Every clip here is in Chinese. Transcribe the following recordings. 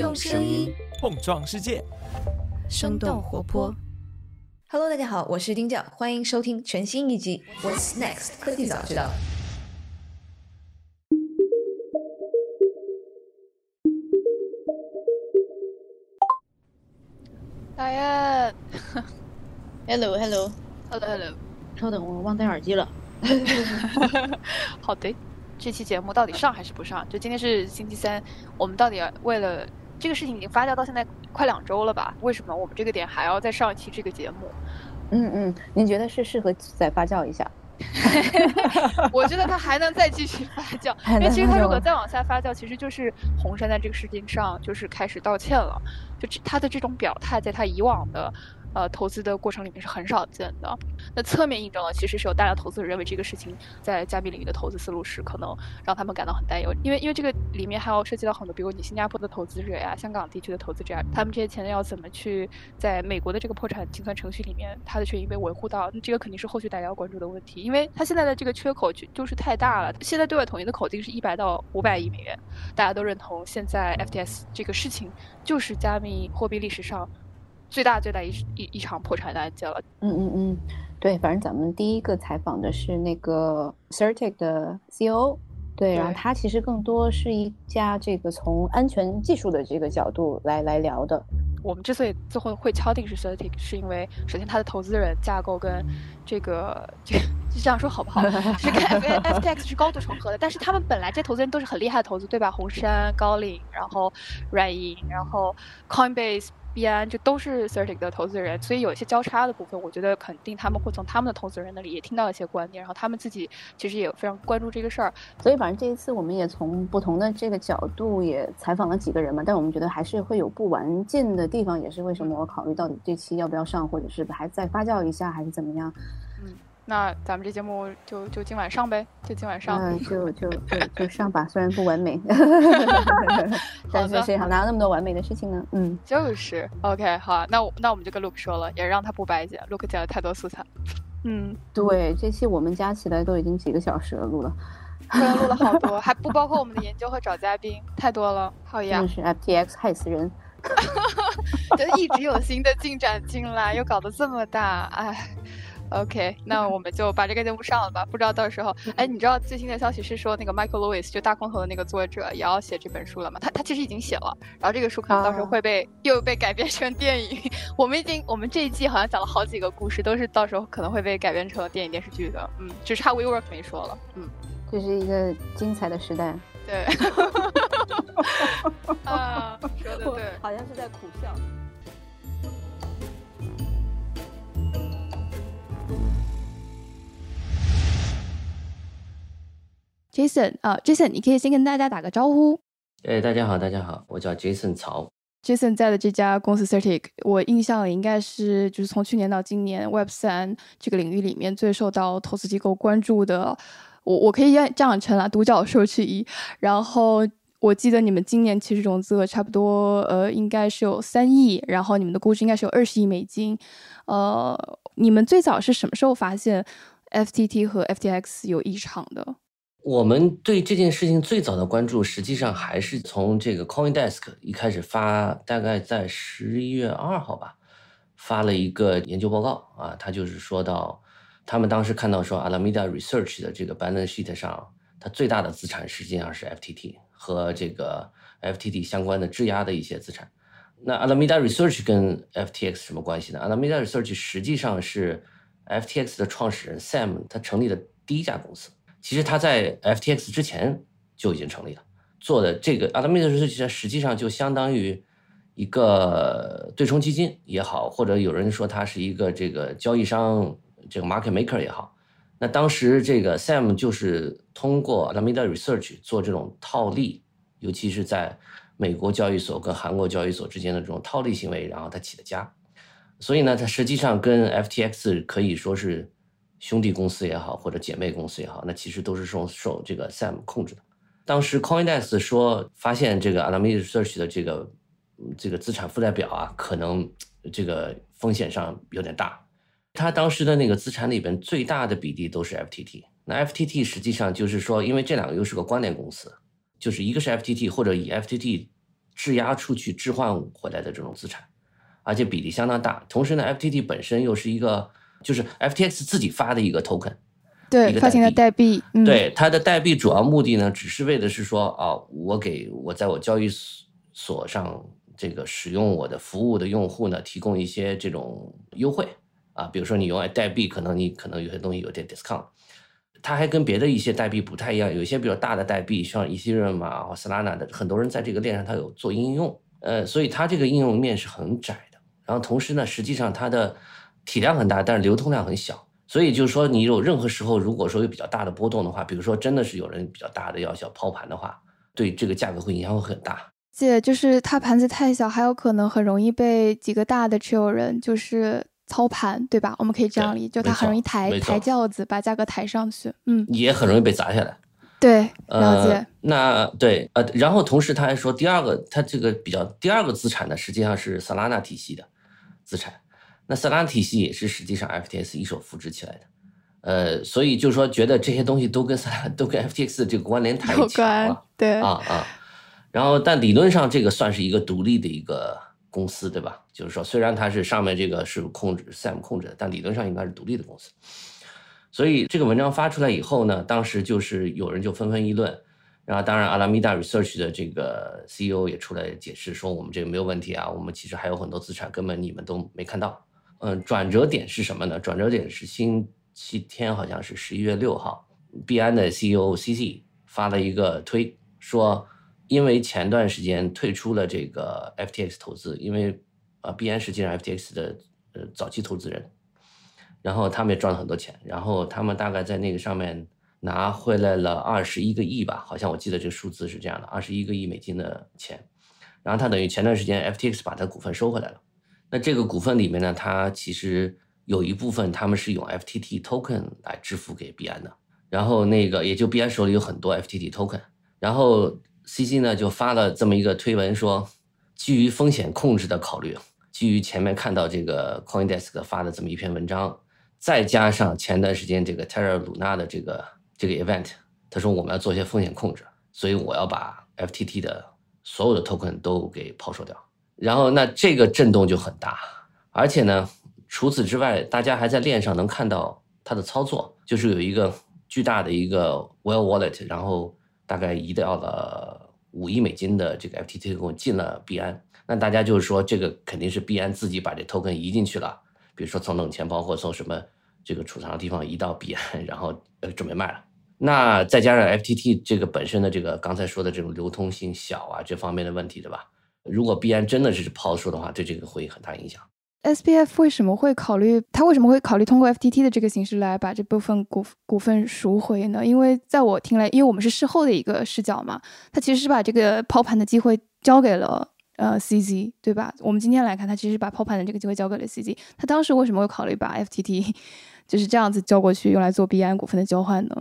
用声音碰撞世界，生动活泼。Hello，大家好，我是丁教，欢迎收听全新一集《What's Next 科技早知道》。大雁，Hello，Hello，Hello，Hello，稍等，我忘戴耳机了。好的，这期节目到底上还是不上？就今天是星期三，我们到底为了这个事情已经发酵到现在快两周了吧？为什么我们这个点还要再上一期这个节目？嗯嗯，您觉得是适合再发酵一下？我觉得它还能再继续发酵，因为其实它如果再往下发酵，其实就是红杉在这个事情上就是开始道歉了，就他的这种表态，在他以往的。呃，投资的过程里面是很少见的。那侧面印证了，其实是有大量投资者认为这个事情在加密领域的投资思路是可能让他们感到很担忧。因为，因为这个里面还要涉及到很多，比如你新加坡的投资者呀、香港地区的投资者，他们这些钱要怎么去在美国的这个破产清算程序里面，他的权益被维护到？那这个肯定是后续大家要关注的问题，因为他现在的这个缺口就就是太大了。现在对外统一的口径是一百到五百亿美元，大家都认同现在 FTS 这个事情就是加密货币历史上。最大最大一一一场破产的案件了。嗯嗯嗯，对，反正咱们第一个采访的是那个 Certic 的 CEO，对，然后他其实更多是一家这个从安全技术的这个角度来来聊的。我们之所以最后会敲定是 Certic，是因为首先它的投资人架构跟这个这这样说好不好？是跟 FTX 是高度重合的，但是他们本来这投资人都是很厉害的投资，对吧？红杉、高瓴，然后软银，然后 Coinbase。币安就都是 Certic 的投资人，所以有一些交叉的部分，我觉得肯定他们会从他们的投资人那里也听到一些观点，然后他们自己其实也非常关注这个事儿。所以反正这一次我们也从不同的这个角度也采访了几个人嘛，但我们觉得还是会有不完尽的地方，也是为什么我考虑到底这期要不要上，或者是还再发酵一下，还是怎么样？嗯。那咱们这节目就就今晚上呗，就今晚上，嗯，就就就就上吧，虽然不完美 但是谁好哪有那么多完美的事情呢？嗯，就是，OK，好，那我那我们就跟 Luke 说了，也让他不白剪，Luke 剪了太多素材。嗯，对，这期我们加起来都已经几个小时了，录了，录了好多，还不包括我们的研究和找嘉宾，太多了，好呀。真是 FTX 害死人，就一直有新的进展进来，又搞得这么大，哎。OK，那我们就把这个节目上了吧。不知道到时候，哎，你知道最新的消息是说那个 Michael Lewis 就大空头的那个作者也要写这本书了吗？他他其实已经写了，然后这个书可能到时候会被又被改编成电影。我们已经我们这一季好像讲了好几个故事，都是到时候可能会被改编成电影电视剧的。嗯，只差 WeWork 没说了。嗯，这是一个精彩的时代。对。啊，说的对，好像是在苦笑。Jason 啊，Jason，你可以先跟大家打个招呼。哎，大家好，大家好，我叫 Jason 曹。Jason 在的这家公司 Certic，我印象里应该是就是从去年到今年 Web 三这个领域里面最受到投资机构关注的。我我可以这样称啊，独角兽之一。然后我记得你们今年其实融资额差不多呃应该是有三亿，然后你们的估值应该是有二十亿美金。呃，你们最早是什么时候发现 FTT 和 FTX 有异常的？我们对这件事情最早的关注，实际上还是从这个 CoinDesk 一开始发，大概在十一月二号吧，发了一个研究报告啊，他就是说到，他们当时看到说，Alameda Research 的这个 balance sheet 上，它最大的资产实际上是 FTT 和这个 FTT 相关的质押的一些资产。那 Alameda Research 跟 FTX 什么关系呢？Alameda Research 实际上是 FTX 的创始人 Sam 他成立的第一家公司。其实他在 FTX 之前就已经成立了，做的这个 Alameda Research 实际上就相当于一个对冲基金也好，或者有人说他是一个这个交易商，这个 market maker 也好。那当时这个 Sam 就是通过 Alameda Research 做这种套利，尤其是在美国交易所跟韩国交易所之间的这种套利行为，然后他起的家。所以呢，他实际上跟 FTX 可以说是。兄弟公司也好，或者姐妹公司也好，那其实都是受受这个 Sam 控制的。当时 CoinDesk 说发现这个 Alameda Research 的这个这个资产负债表啊，可能这个风险上有点大。他当时的那个资产里边最大的比例都是 FTT。那 FTT 实际上就是说，因为这两个又是个关联公司，就是一个是 FTT 或者以 FTT 质押出去置换回来的这种资产，而且比例相当大。同时呢，FTT 本身又是一个，就是 FTX 自己发的一个 token，对，发行的代币。对，它的代币主要目的呢，只是为的是说啊，我给我在我交易所上这个使用我的服务的用户呢，提供一些这种优惠啊，比如说你用代币，可能你可能有些东西有点 discount。它还跟别的一些代币不太一样，有一些比较大的代币，像 Ethereum 啊或 Solana 的，很多人在这个链上它有做应用，呃，所以它这个应用面是很窄的。然后同时呢，实际上它的体量很大，但是流通量很小。所以就是说，你有任何时候如果说有比较大的波动的话，比如说真的是有人比较大的要想抛盘的话，对这个价格会影响会很大。姐，就是它盘子太小，还有可能很容易被几个大的持有人就是。操盘对吧？我们可以这样理解，就它很容易抬抬轿子，把价格抬上去。嗯，也很容易被砸下来。对，了解。那对呃，然后同时他还说，第二个，他这个比较第二个资产呢，实际上是 Solana 体系的资产。那 Solana 体系也是实际上 FTS 一手扶植起来的。呃，所以就是说，觉得这些东西都跟 Solana 都跟 FTX 的这个关联太强了。对啊啊。然后，但理论上这个算是一个独立的一个。公司对吧？就是说，虽然它是上面这个是控制 Sam 控制的，但理论上应该是独立的公司。所以这个文章发出来以后呢，当时就是有人就纷纷议论。然后，当然阿拉米达 Research 的这个 CEO 也出来解释说，我们这个没有问题啊，我们其实还有很多资产根本你们都没看到。嗯，转折点是什么呢？转折点是星期天，好像是十一月六号，币安的 CEO CC 发了一个推说。因为前段时间退出了这个 FTX 投资，因为啊，币安实际上 FTX 的呃早期投资人，然后他们也赚了很多钱，然后他们大概在那个上面拿回来了二十一个亿吧，好像我记得这个数字是这样的，二十一个亿美金的钱，然后他等于前段时间 FTX 把他股份收回来了，那这个股份里面呢，它其实有一部分他们是用 FTT token 来支付给币安的，然后那个也就币安手里有很多 FTT token，然后。C C 呢就发了这么一个推文，说基于风险控制的考虑，基于前面看到这个 CoinDesk 发的这么一篇文章，再加上前段时间这个 Terra Luna 的这个这个 event，他说我们要做一些风险控制，所以我要把 F T T 的所有的 token 都给抛售掉。然后那这个震动就很大，而且呢，除此之外，大家还在链上能看到它的操作，就是有一个巨大的一个 Well Wallet，然后。大概移掉了五亿美金的这个 FTT token 进了币安，那大家就是说这个肯定是币安自己把这 token 移进去了，比如说从冷钱包或从什么这个储藏的地方移到币安，然后呃准备卖了。那再加上 FTT 这个本身的这个刚才说的这种流通性小啊这方面的问题，对吧？如果币安真的是抛售的话，对这个会很大影响。S P F 为什么会考虑？他为什么会考虑通过 F T T 的这个形式来把这部分股股份赎回呢？因为在我听来，因为我们是事后的一个视角嘛，他其实是把这个抛盘的机会交给了呃 C Z，对吧？我们今天来看，他其实把抛盘的这个机会交给了 C Z。他当时为什么会考虑把 F T T 就是这样子交过去，用来做 B 安股份的交换呢？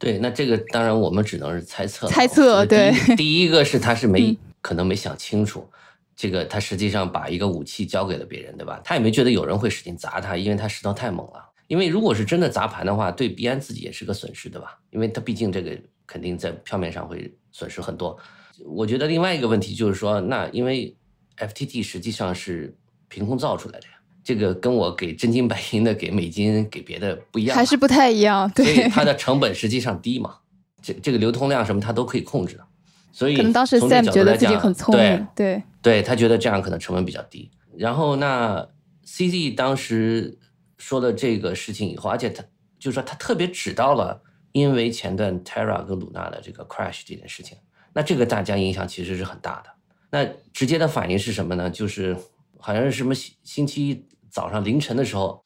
对，那这个当然我们只能是猜测。猜测，对。第一个是他是没可能没想清楚。这个他实际上把一个武器交给了别人，对吧？他也没觉得有人会使劲砸他，因为他势头太猛了。因为如果是真的砸盘的话，对币安自己也是个损失，对吧？因为他毕竟这个肯定在票面上会损失很多。我觉得另外一个问题就是说，那因为 FTT 实际上是凭空造出来的呀，这个跟我给真金白银的给美金给别的不一样，还是不太一样。对，所以它的成本实际上低嘛，这这个流通量什么它都可以控制的。所以可能当时 Sam 觉得自己很聪明，对对，他觉得这样可能成本比较低。然后那 CZ 当时说了这个事情以后，而且他就是说他特别指到了，因为前段 Terra 跟 Luna 的这个 crash 这件事情，那这个大家影响其实是很大的。那直接的反应是什么呢？就是好像是什么星星期一早上凌晨的时候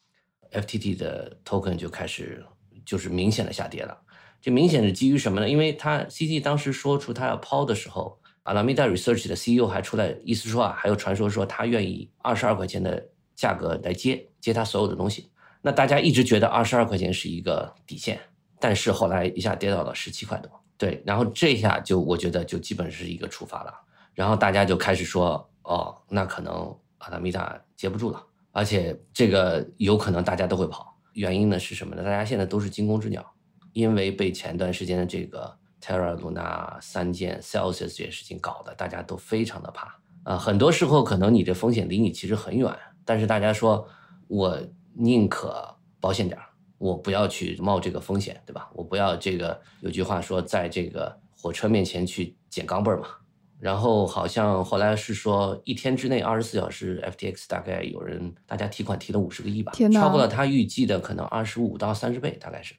，FTT 的 token 就开始就是明显的下跌了。这明显是基于什么呢？因为他 CZ 当时说出他要抛的时候，Alameda Research 的 CEO 还出来意思说啊，还有传说说他愿意二十二块钱的价格来接接他所有的东西。那大家一直觉得二十二块钱是一个底线，但是后来一下跌到了十七块多，对，然后这下就我觉得就基本是一个触发了，然后大家就开始说，哦，那可能 Alameda 接不住了，而且这个有可能大家都会跑，原因呢是什么呢？大家现在都是惊弓之鸟。因为被前段时间的这个 Terra、Luna 三件、Celsius 这些事情搞的，大家都非常的怕啊。很多时候可能你这风险离你其实很远，但是大家说我宁可保险点儿，我不要去冒这个风险，对吧？我不要这个有句话说，在这个火车面前去捡钢镚儿嘛。然后好像后来是说一天之内二十四小时，FTX 大概有人大家提款提了五十个亿吧，超过了他预计的可能二十五到三十倍，大概是。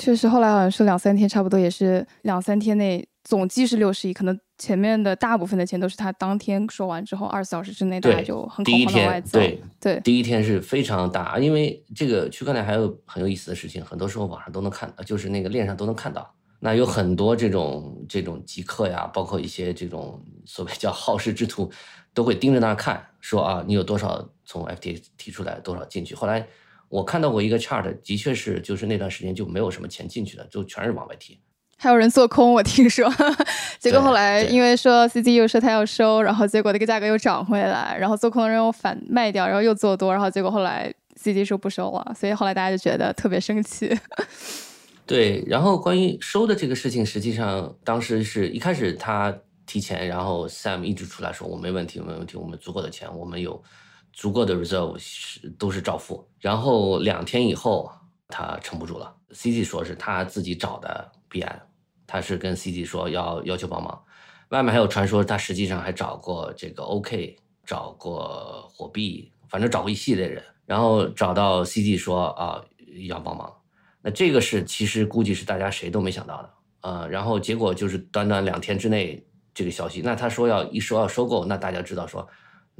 确实，后来好像是两三天，差不多也是两三天内总计是六十亿，可能前面的大部分的钱都是他当天收完之后二十四小时之内大家就很恐慌的外走。对对，第一天是非常大，因为这个区块链还有很有意思的事情，很多时候网上都能看，就是那个链上都能看到。那有很多这种这种极客呀，包括一些这种所谓叫好事之徒，都会盯着那儿看，说啊，你有多少从 FTX 提出来，多少进去。后来我看到过一个 chart，的确是就是那段时间就没有什么钱进去的，就全是往外提。还有人做空，我听说，结果后来因为说 CZ 说他要收，然后结果那个价格又涨回来，然后做空的人又反卖掉，然后又做多，然后结果后来 CZ 说不收了，所以后来大家就觉得特别生气。对，然后关于收的这个事情，实际上当时是一开始他提前，然后 Sam 一直出来说我没问题，没问题，我们足够的钱，我们有足够的 reserve 是都是照付。然后两天以后他撑不住了，CZ 说是他自己找的 b 安，他是跟 CZ 说要要求帮忙，外面还有传说他实际上还找过这个 OK，找过火币，反正找过一系列人，然后找到 CZ 说啊要帮忙。那这个是其实估计是大家谁都没想到的啊，然后结果就是短短两天之内这个消息，那他说要一说要收购，那大家知道说，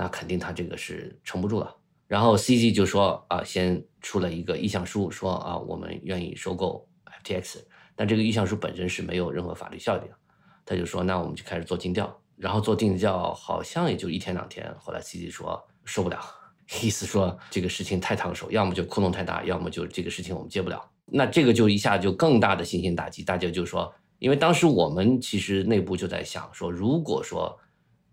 那肯定他这个是撑不住了。然后 CG 就说啊，先出了一个意向书，说啊我们愿意收购 FTX，但这个意向书本身是没有任何法律效力的。他就说那我们就开始做尽调，然后做尽调好像也就一天两天，后来 CG 说受不了，意思说这个事情太烫手，要么就窟窿太大，要么就这个事情我们接不了。那这个就一下就更大的信心打击，大家就说，因为当时我们其实内部就在想说，如果说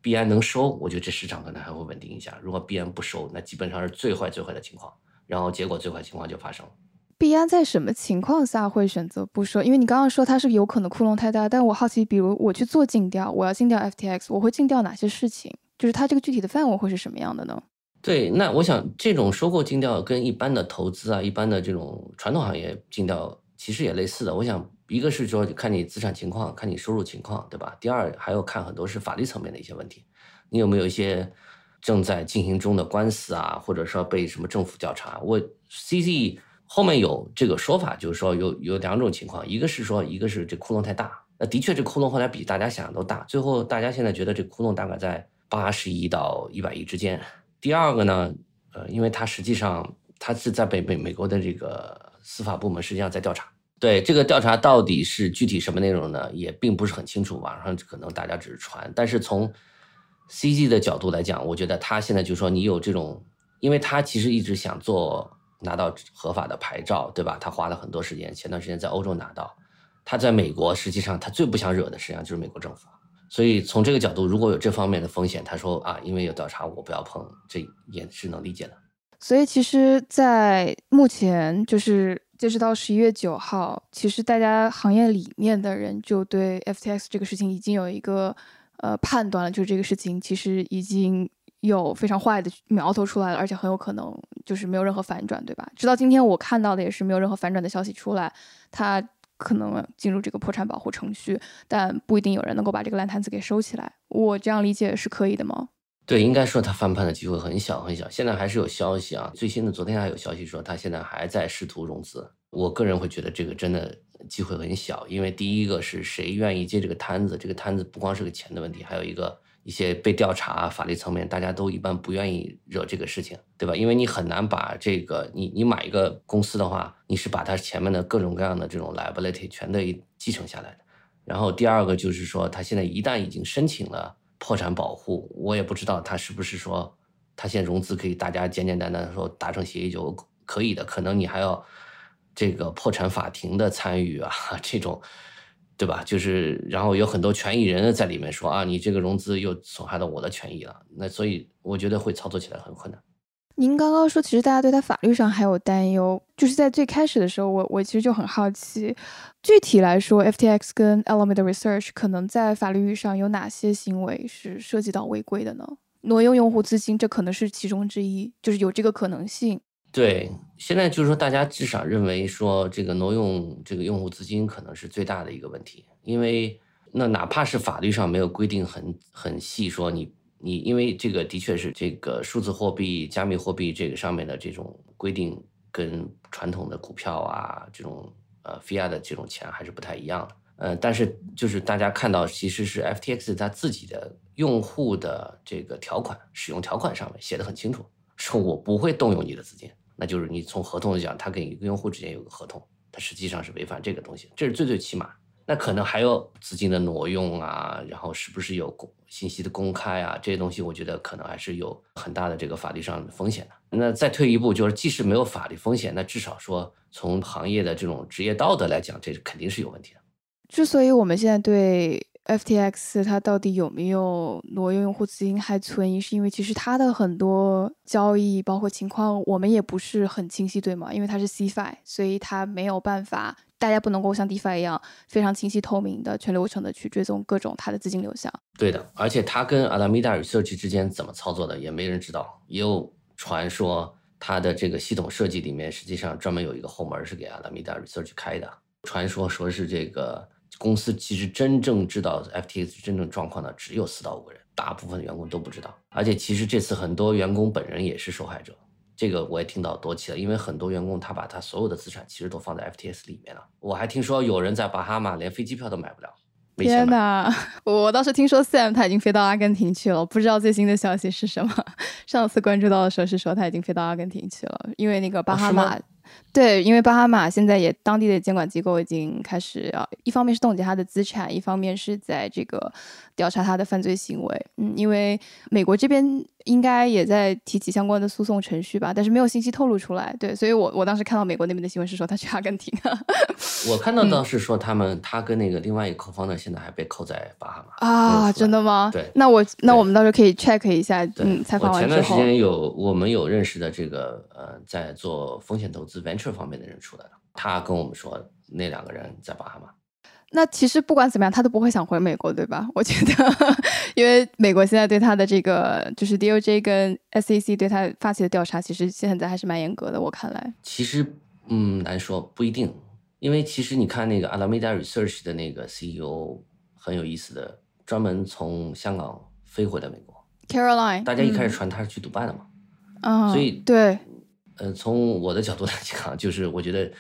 币安能收，我觉得这市场可能还会稳定一下；如果币安不收，那基本上是最坏最坏的情况。然后结果最坏情况就发生了。币安在什么情况下会选择不收？因为你刚刚说它是有可能窟窿太大，但我好奇，比如我去做尽调，我要尽调 FTX，我会尽调哪些事情？就是它这个具体的范围会是什么样的呢？对，那我想这种收购尽调跟一般的投资啊，一般的这种传统行业尽调其实也类似的。我想一个是说看你资产情况，看你收入情况，对吧？第二还要看很多是法律层面的一些问题，你有没有一些正在进行中的官司啊，或者说被什么政府调查？我 CZ 后面有这个说法，就是说有有两种情况，一个是说一个是这窟窿太大，那的确这窟窿后来比大家想象都大，最后大家现在觉得这窟窿大概在八十亿到一百亿之间。第二个呢，呃，因为他实际上他是在被美美国的这个司法部门实际上在调查，对这个调查到底是具体什么内容呢，也并不是很清楚，网上可能大家只是传。但是从 CG 的角度来讲，我觉得他现在就说你有这种，因为他其实一直想做拿到合法的牌照，对吧？他花了很多时间，前段时间在欧洲拿到，他在美国实际上他最不想惹的实际上就是美国政府。所以从这个角度，如果有这方面的风险，他说啊，因为有调查，我不要碰，这也是能理解的。所以其实，在目前就是截止到十一月九号，其实大家行业里面的人就对 FTX 这个事情已经有一个呃判断了，就是这个事情其实已经有非常坏的苗头出来了，而且很有可能就是没有任何反转，对吧？直到今天我看到的也是没有任何反转的消息出来，它。可能进入这个破产保护程序，但不一定有人能够把这个烂摊子给收起来。我这样理解是可以的吗？对，应该说他翻盘的机会很小很小。现在还是有消息啊，最新的昨天还有消息说他现在还在试图融资。我个人会觉得这个真的机会很小，因为第一个是谁愿意接这个摊子？这个摊子不光是个钱的问题，还有一个。一些被调查法律层面，大家都一般不愿意惹这个事情，对吧？因为你很难把这个，你你买一个公司的话，你是把它前面的各种各样的这种 liability 全都继承下来的。然后第二个就是说，他现在一旦已经申请了破产保护，我也不知道他是不是说他现在融资可以大家简简单单说达成协议就可以的，可能你还要这个破产法庭的参与啊，这种。对吧？就是，然后有很多权益人在里面说啊，你这个融资又损害到我的权益了。那所以我觉得会操作起来很困难。您刚刚说，其实大家对他法律上还有担忧，就是在最开始的时候，我我其实就很好奇，具体来说，FTX 跟 Alameda Research 可能在法律上有哪些行为是涉及到违规的呢？挪用用户资金，这可能是其中之一，就是有这个可能性。对，现在就是说，大家至少认为说，这个挪用这个用户资金可能是最大的一个问题，因为那哪怕是法律上没有规定很很细，说你。你因为这个的确是这个数字货币、加密货币这个上面的这种规定，跟传统的股票啊这种呃 fiat 的这种钱还是不太一样的。呃，但是就是大家看到，其实是 FTX 它自己的用户的这个条款使用条款上面写的很清楚，说我不会动用你的资金，那就是你从合同来讲，他跟一个用户之间有个合同，它实际上是违反这个东西，这是最最起码。那可能还有资金的挪用啊，然后是不是有公信息的公开啊？这些东西，我觉得可能还是有很大的这个法律上的风险的。那再退一步，就是即使没有法律风险，那至少说从行业的这种职业道德来讲，这肯定是有问题的。之所以我们现在对 FTX 它到底有没有挪用用户资金还存疑，是因为其实它的很多交易包括情况，我们也不是很清晰，对吗？因为它是 CFI，所以它没有办法。大家不能够像 DeFi 一样非常清晰透明的全流程的去追踪各种它的资金流向。对的，而且它跟 Alameda Research 之间怎么操作的也没人知道。也有传说它的这个系统设计里面实际上专门有一个后门是给 Alameda Research 开的。传说说是这个公司其实真正知道 FTX 真正状况的只有四到五个人，大部分员工都不知道。而且其实这次很多员工本人也是受害者。这个我也听到多起了，因为很多员工他把他所有的资产其实都放在 FTS 里面了。我还听说有人在巴哈马连飞机票都买不了。天哪！我倒是听说 Sam 他已经飞到阿根廷去了，不知道最新的消息是什么。上次关注到的时候是说他已经飞到阿根廷去了，因为那个巴哈马。对，因为巴哈马现在也当地的监管机构已经开始啊，一方面是冻结他的资产，一方面是在这个调查他的犯罪行为。嗯，因为美国这边应该也在提起相关的诉讼程序吧，但是没有信息透露出来。对，所以我我当时看到美国那边的新闻是说他去阿根廷。我看到倒是说他们他跟那个另外一个扣方呢，现在还被扣在巴哈马啊，真的吗？对，那我那我们到时候可以 check 一下。嗯，采访完前段时间有我们有认识的这个呃，在做风险投资。venture 方面的人出来了，他跟我们说那两个人在巴哈马。那其实不管怎么样，他都不会想回美国，对吧？我觉得，因为美国现在对他的这个就是 DOJ 跟 SEC 对他发起的调查，其实现在还是蛮严格的。我看来，其实嗯难说，不一定，因为其实你看那个 Alameda Research 的那个 CEO 很有意思的，专门从香港飞回了美国。Caroline，大家一开始传他是去迪拜的嘛，啊，所以对。呃，从我的角度来讲，就是我觉得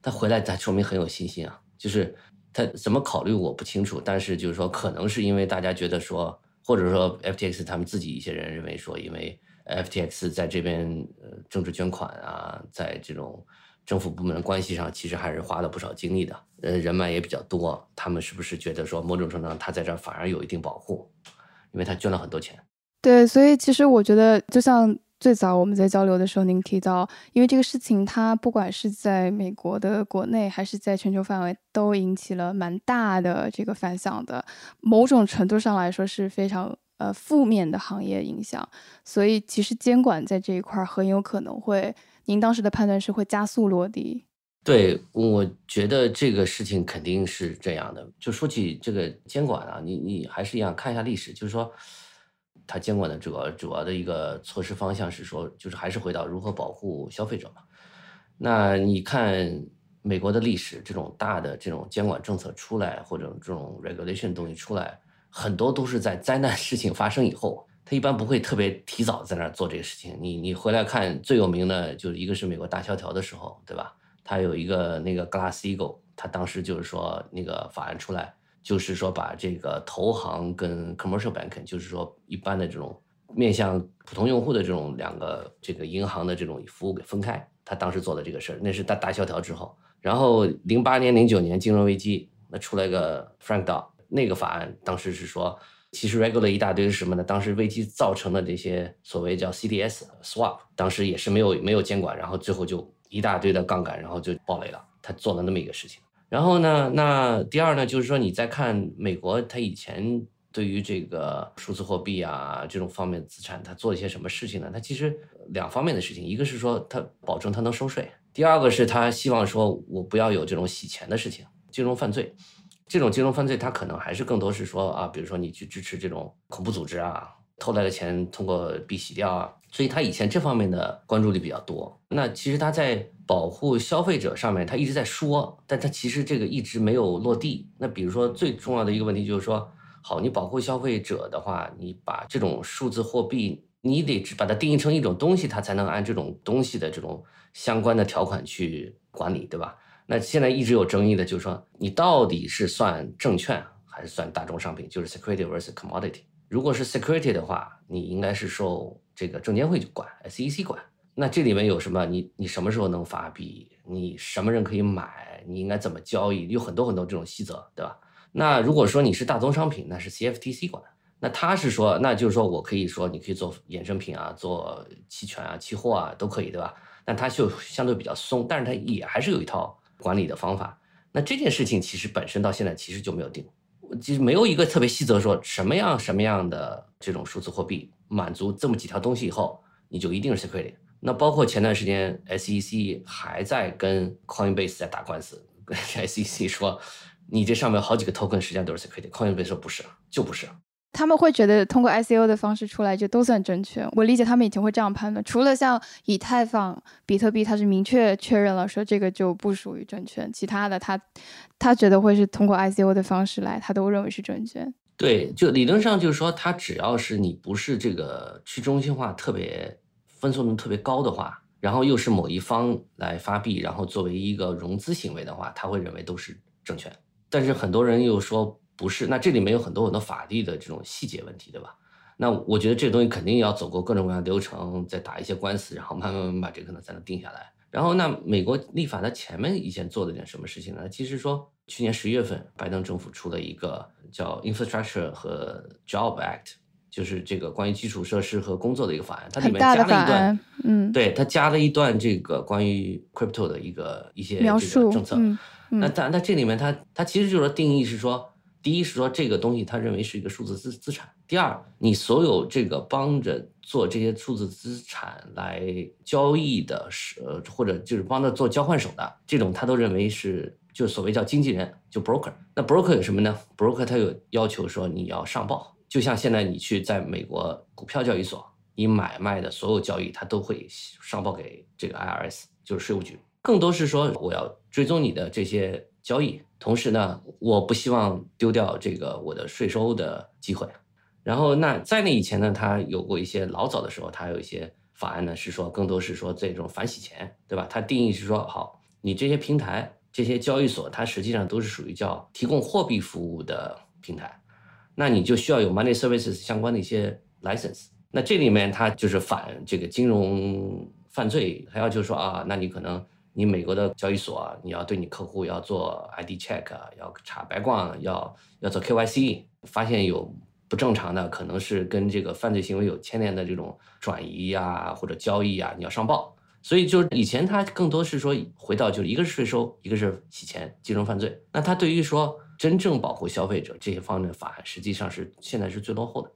他回来，他说明很有信心啊。就是他怎么考虑我不清楚，但是就是说，可能是因为大家觉得说，或者说 FTX 他们自己一些人认为说，因为 FTX 在这边呃政治捐款啊，在这种政府部门的关系上，其实还是花了不少精力的，呃，人脉也比较多。他们是不是觉得说，某种程度上他在这儿反而有一定保护，因为他捐了很多钱。对，所以其实我觉得，就像。最早我们在交流的时候，您提到，因为这个事情，它不管是在美国的国内，还是在全球范围，都引起了蛮大的这个反响的。某种程度上来说，是非常呃负面的行业影响。所以，其实监管在这一块很有可能会，您当时的判断是会加速落地。对，我觉得这个事情肯定是这样的。就说起这个监管啊，你你还是一样看一下历史，就是说。它监管的主要主要的一个措施方向是说，就是还是回到如何保护消费者嘛。那你看美国的历史，这种大的这种监管政策出来，或者这种 regulation 东西出来，很多都是在灾难事情发生以后，它一般不会特别提早在那儿做这个事情。你你回来看最有名的，就是一个是美国大萧条的时候，对吧？它有一个那个 Glass Eagle，它当时就是说那个法案出来。就是说，把这个投行跟 commercial banking，就是说一般的这种面向普通用户的这种两个这个银行的这种服务给分开。他当时做的这个事儿，那是大大萧条之后。然后零八年、零九年金融危机，那出来个 Frank Dodd 那个法案，当时是说，其实 regulate 一大堆是什么呢？当时危机造成的这些所谓叫 CDS swap，当时也是没有没有监管，然后最后就一大堆的杠杆，然后就爆雷了。他做了那么一个事情。然后呢？那第二呢？就是说，你再看美国，它以前对于这个数字货币啊这种方面的资产，它做一些什么事情呢？它其实两方面的事情，一个是说它保证它能收税，第二个是他希望说我不要有这种洗钱的事情，金融犯罪。这种金融犯罪，它可能还是更多是说啊，比如说你去支持这种恐怖组织啊，偷来的钱通过币洗掉啊，所以他以前这方面的关注力比较多。那其实他在保护消费者上面，他一直在说，但他其实这个一直没有落地。那比如说最重要的一个问题就是说，好，你保护消费者的话，你把这种数字货币，你得把它定义成一种东西，它才能按这种东西的这种相关的条款去管理，对吧？那现在一直有争议的，就是说你到底是算证券还是算大宗商品，就是 security versus commodity。如果是 security 的话，你应该是受这个证监会管，SEC 管。那这里面有什么？你你什么时候能发币？你什么人可以买？你应该怎么交易？有很多很多这种细则，对吧？那如果说你是大宗商品，那是 CFTC 管。那他是说，那就是说我可以说你可以做衍生品啊，做期权啊、期货啊都可以，对吧？但它就相对比较松，但是它也还是有一套。管理的方法，那这件事情其实本身到现在其实就没有定，其实没有一个特别细则说什么样什么样的这种数字货币满足这么几条东西以后，你就一定是 security。那包括前段时间 SEC 还在跟 Coinbase 在打官司跟，SEC 说你这上面好几个 token 实际上都是 security，Coinbase 说不是，就不是。他们会觉得通过 ICO 的方式出来就都算正确，我理解他们以前会这样判断。除了像以太坊、比特币，它是明确确认了说这个就不属于证券，其他的他他觉得会是通过 ICO 的方式来，他都认为是证券。对，就理论上就是说，它只要是你不是这个去中心化特别分送度特别高的话，然后又是某一方来发币，然后作为一个融资行为的话，他会认为都是证券。但是很多人又说。不是，那这里面有很多很多法律的这种细节问题，对吧？那我觉得这东西肯定要走过各种各样的流程，再打一些官司，然后慢慢慢慢把这个可能才能定下来。然后，那美国立法它前面以前做了点什么事情呢？其实说去年十月份，拜登政府出了一个叫 Infrastructure 和 Job Act，就是这个关于基础设施和工作的一个法案，它里面加了一段，嗯，对，它加了一段这个关于 crypto 的一个一些这个政策。那但那这里面它它其实就是定义是说。第一是说这个东西它认为是一个数字资资产。第二，你所有这个帮着做这些数字资产来交易的，是呃或者就是帮着做交换手的这种，他都认为是就所谓叫经纪人，就 broker。那 broker 有什么呢？broker 他有要求说你要上报，就像现在你去在美国股票交易所，你买卖的所有交易，它都会上报给这个 IRS，就是税务局。更多是说我要追踪你的这些交易。同时呢，我不希望丢掉这个我的税收的机会。然后，那在那以前呢，他有过一些老早的时候，他有一些法案呢，是说更多是说这种反洗钱，对吧？它定义是说，好，你这些平台、这些交易所，它实际上都是属于叫提供货币服务的平台，那你就需要有 money services 相关的一些 license。那这里面它就是反这个金融犯罪，还要就是说啊，那你可能。你美国的交易所，你要对你客户要做 ID check，要查白光，要要做 KYC，发现有不正常的，可能是跟这个犯罪行为有牵连的这种转移呀或者交易啊，你要上报。所以就是以前它更多是说回到就是一个是税收，一个是洗钱、金融犯罪。那它对于说真正保护消费者这些方面的法案，实际上是现在是最落后的。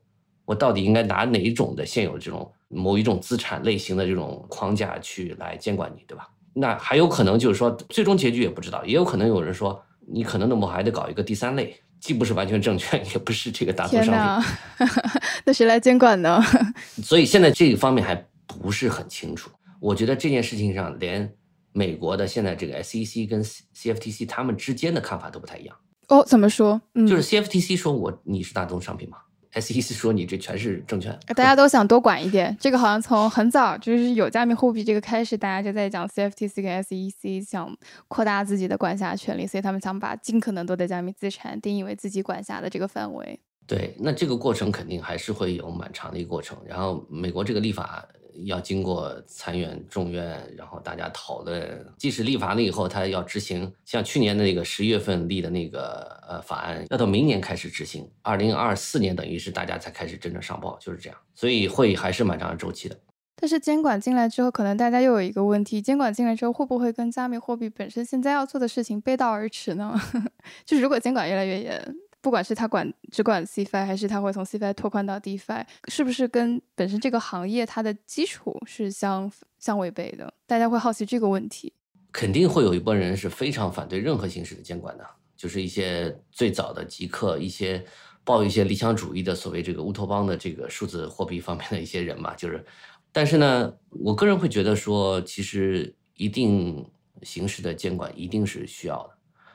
我到底应该拿哪一种的现有这种某一种资产类型的这种框架去来监管你，对吧？那还有可能就是说，最终结局也不知道，也有可能有人说，你可能那么还得搞一个第三类，既不是完全证券，也不是这个大宗商品，那谁来监管呢？所以现在这一方面还不是很清楚。我觉得这件事情上，连美国的现在这个 SEC 跟 CFTC 他们之间的看法都不太一样。哦，怎么说？嗯就是 CFTC 说我你是大宗商品吗？SEC 说你这全是证券，大家都想多管一点。这个好像从很早就是有加密货币这个开始，大家就在讲 CFTC 跟 SEC 想扩大自己的管辖权利，所以他们想把尽可能多的加密资产定义为自己管辖的这个范围。对，那这个过程肯定还是会有蛮长的一个过程。然后美国这个立法。要经过参院、众院，然后大家讨论。即使立法了以后，它要执行，像去年的那个十月份立的那个呃法案，要到明年开始执行。二零二四年等于是大家才开始真正上报，就是这样。所以会议还是蛮长的周期的。但是监管进来之后，可能大家又有一个问题：监管进来之后，会不会跟加密货币本身现在要做的事情背道而驰呢？就是如果监管越来越严。不管是他管只管 CFI，还是他会从 CFI 拓宽到 DFI，是不是跟本身这个行业它的基础是相相违背的？大家会好奇这个问题。肯定会有一波人是非常反对任何形式的监管的，就是一些最早的极客，一些抱一些理想主义的所谓这个乌托邦的这个数字货币方面的一些人嘛，就是，但是呢，我个人会觉得说，其实一定形式的监管一定是需要的，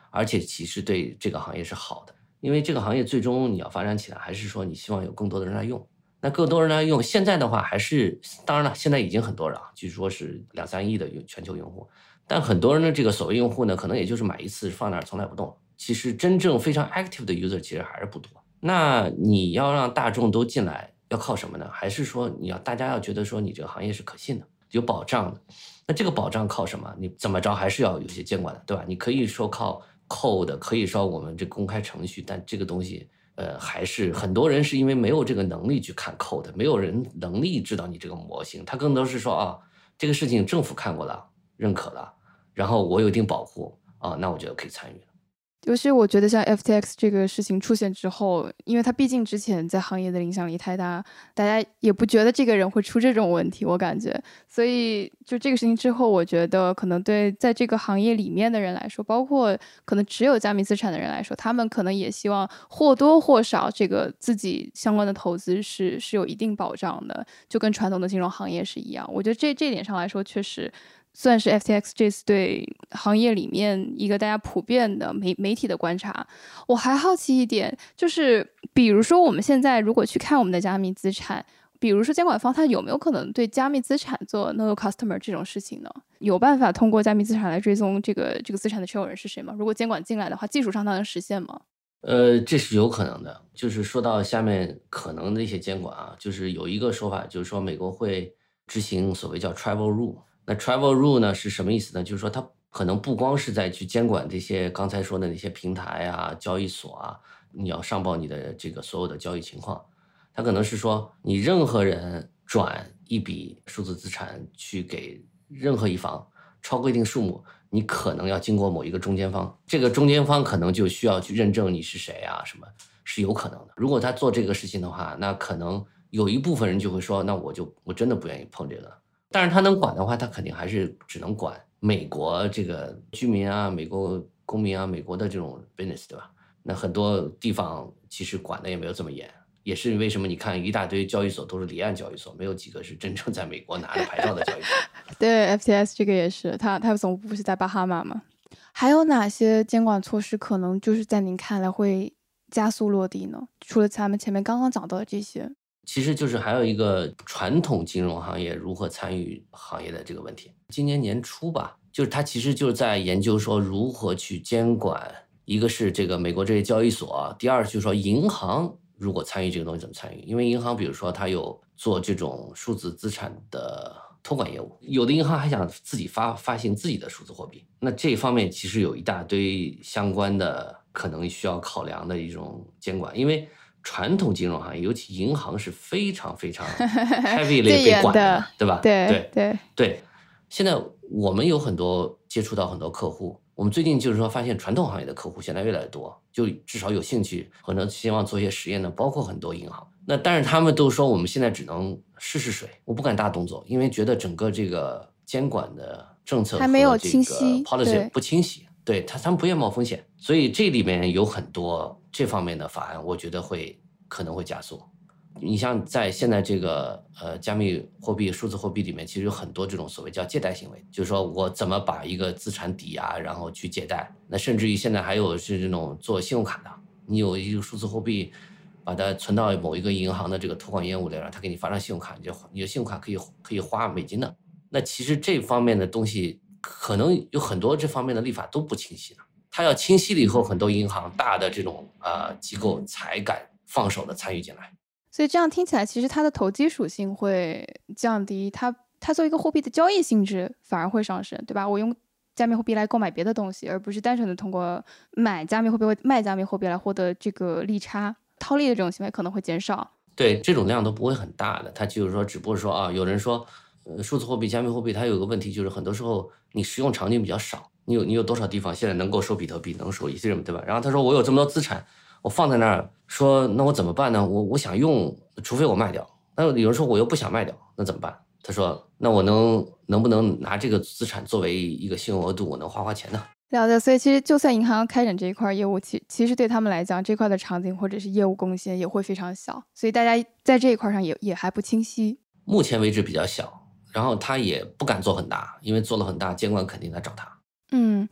而且其实对这个行业是好的，因为这个行业最终你要发展起来，还是说你希望有更多的人来用，那更多人来用，现在的话还是，当然了，现在已经很多人啊，据说是两三亿的用全球用户。但很多人的这个所谓用户呢，可能也就是买一次放那儿从来不动。其实真正非常 active 的 user 其实还是不多。那你要让大众都进来，要靠什么呢？还是说你要大家要觉得说你这个行业是可信的、有保障的？那这个保障靠什么？你怎么着还是要有些监管的，对吧？你可以说靠 code，可以说我们这公开程序，但这个东西，呃，还是很多人是因为没有这个能力去看 code，没有人能力知道你这个模型，他更多是说啊，这个事情政府看过了，认可了。然后我有一定保护啊，那我觉得可以参与。尤其我觉得像 FTX 这个事情出现之后，因为它毕竟之前在行业的影响力太大，大家也不觉得这个人会出这种问题，我感觉。所以就这个事情之后，我觉得可能对在这个行业里面的人来说，包括可能持有加密资产的人来说，他们可能也希望或多或少这个自己相关的投资是是有一定保障的，就跟传统的金融行业是一样。我觉得这这点上来说，确实。算是 FTX 这次对行业里面一个大家普遍的媒媒体的观察。我还好奇一点，就是比如说我们现在如果去看我们的加密资产，比如说监管方他有没有可能对加密资产做 Know Customer 这种事情呢？有办法通过加密资产来追踪这个这个资产的持有人是谁吗？如果监管进来的话，技术上它能实现吗？呃，这是有可能的。就是说到下面可能的一些监管啊，就是有一个说法，就是说美国会执行所谓叫 Travel Rule。那 travel rule 呢是什么意思呢？就是说它可能不光是在去监管这些刚才说的那些平台啊、交易所啊，你要上报你的这个所有的交易情况，它可能是说你任何人转一笔数字资产去给任何一方，超过一定数目，你可能要经过某一个中间方，这个中间方可能就需要去认证你是谁啊，什么是有可能的。如果他做这个事情的话，那可能有一部分人就会说，那我就我真的不愿意碰这个。但是他能管的话，他肯定还是只能管美国这个居民啊、美国公民啊、美国的这种 business，对吧？那很多地方其实管的也没有这么严，也是为什么你看一大堆交易所都是离岸交易所，没有几个是真正在美国拿着牌照的交易所。对，FTS 这个也是，它它总部不是在巴哈马嘛？还有哪些监管措施可能就是在您看来会加速落地呢？除了咱们前面刚刚讲到的这些。其实就是还有一个传统金融行业如何参与行业的这个问题。今年年初吧，就是他其实就是在研究说如何去监管，一个是这个美国这些交易所，第二就是说银行如果参与这个东西怎么参与？因为银行比如说它有做这种数字资产的托管业务，有的银行还想自己发发行自己的数字货币，那这方面其实有一大堆相关的可能需要考量的一种监管，因为。传统金融行业，尤其银行是非常非常 heavy 类被管的，对吧？对对对对。现在我们有很多接触到很多客户，我们最近就是说发现传统行业的客户现在越来越多，就至少有兴趣，可能希望做一些实验的，包括很多银行。那但是他们都说我们现在只能试试水，我不敢大动作，因为觉得整个这个监管的政策还没有清晰，policy 不清晰。对他，他们不愿冒风险，所以这里面有很多这方面的法案，我觉得会可能会加速。你像在现在这个呃加密货币、数字货币里面，其实有很多这种所谓叫借贷行为，就是说我怎么把一个资产抵押，然后去借贷。那甚至于现在还有是这种做信用卡的，你有一个数字货币，把它存到某一个银行的这个托管业务里，然后他给你发张信用卡，你就你的信用卡可以可以花美金的。那其实这方面的东西。可能有很多这方面的立法都不清晰的，它要清晰了以后，很多银行大的这种呃机构才敢放手的参与进来。所以这样听起来，其实它的投机属性会降低，它它作为一个货币的交易性质反而会上升，对吧？我用加密货币来购买别的东西，而不是单纯的通过买加密货币或卖加密货币来获得这个利差套利的这种行为可能会减少。对，这种量都不会很大的，它就是说，只不过说啊，有人说。呃，数字货币、加密货币，它有个问题，就是很多时候你使用场景比较少。你有你有多少地方现在能够收比特币，能收以太坊，对吧？然后他说我有这么多资产，我放在那儿说，那我怎么办呢？我我想用，除非我卖掉。那有人说我又不想卖掉，那怎么办？他说，那我能能不能拿这个资产作为一个信用额度，我能花花钱呢？了解。所以其实就算银行开展这一块业务，其其实对他们来讲，这块的场景或者是业务贡献也会非常小。所以大家在这一块上也也还不清晰。目前为止比较小，然后他也不敢做很大，因为做了很大，监管肯定来找他。嗯。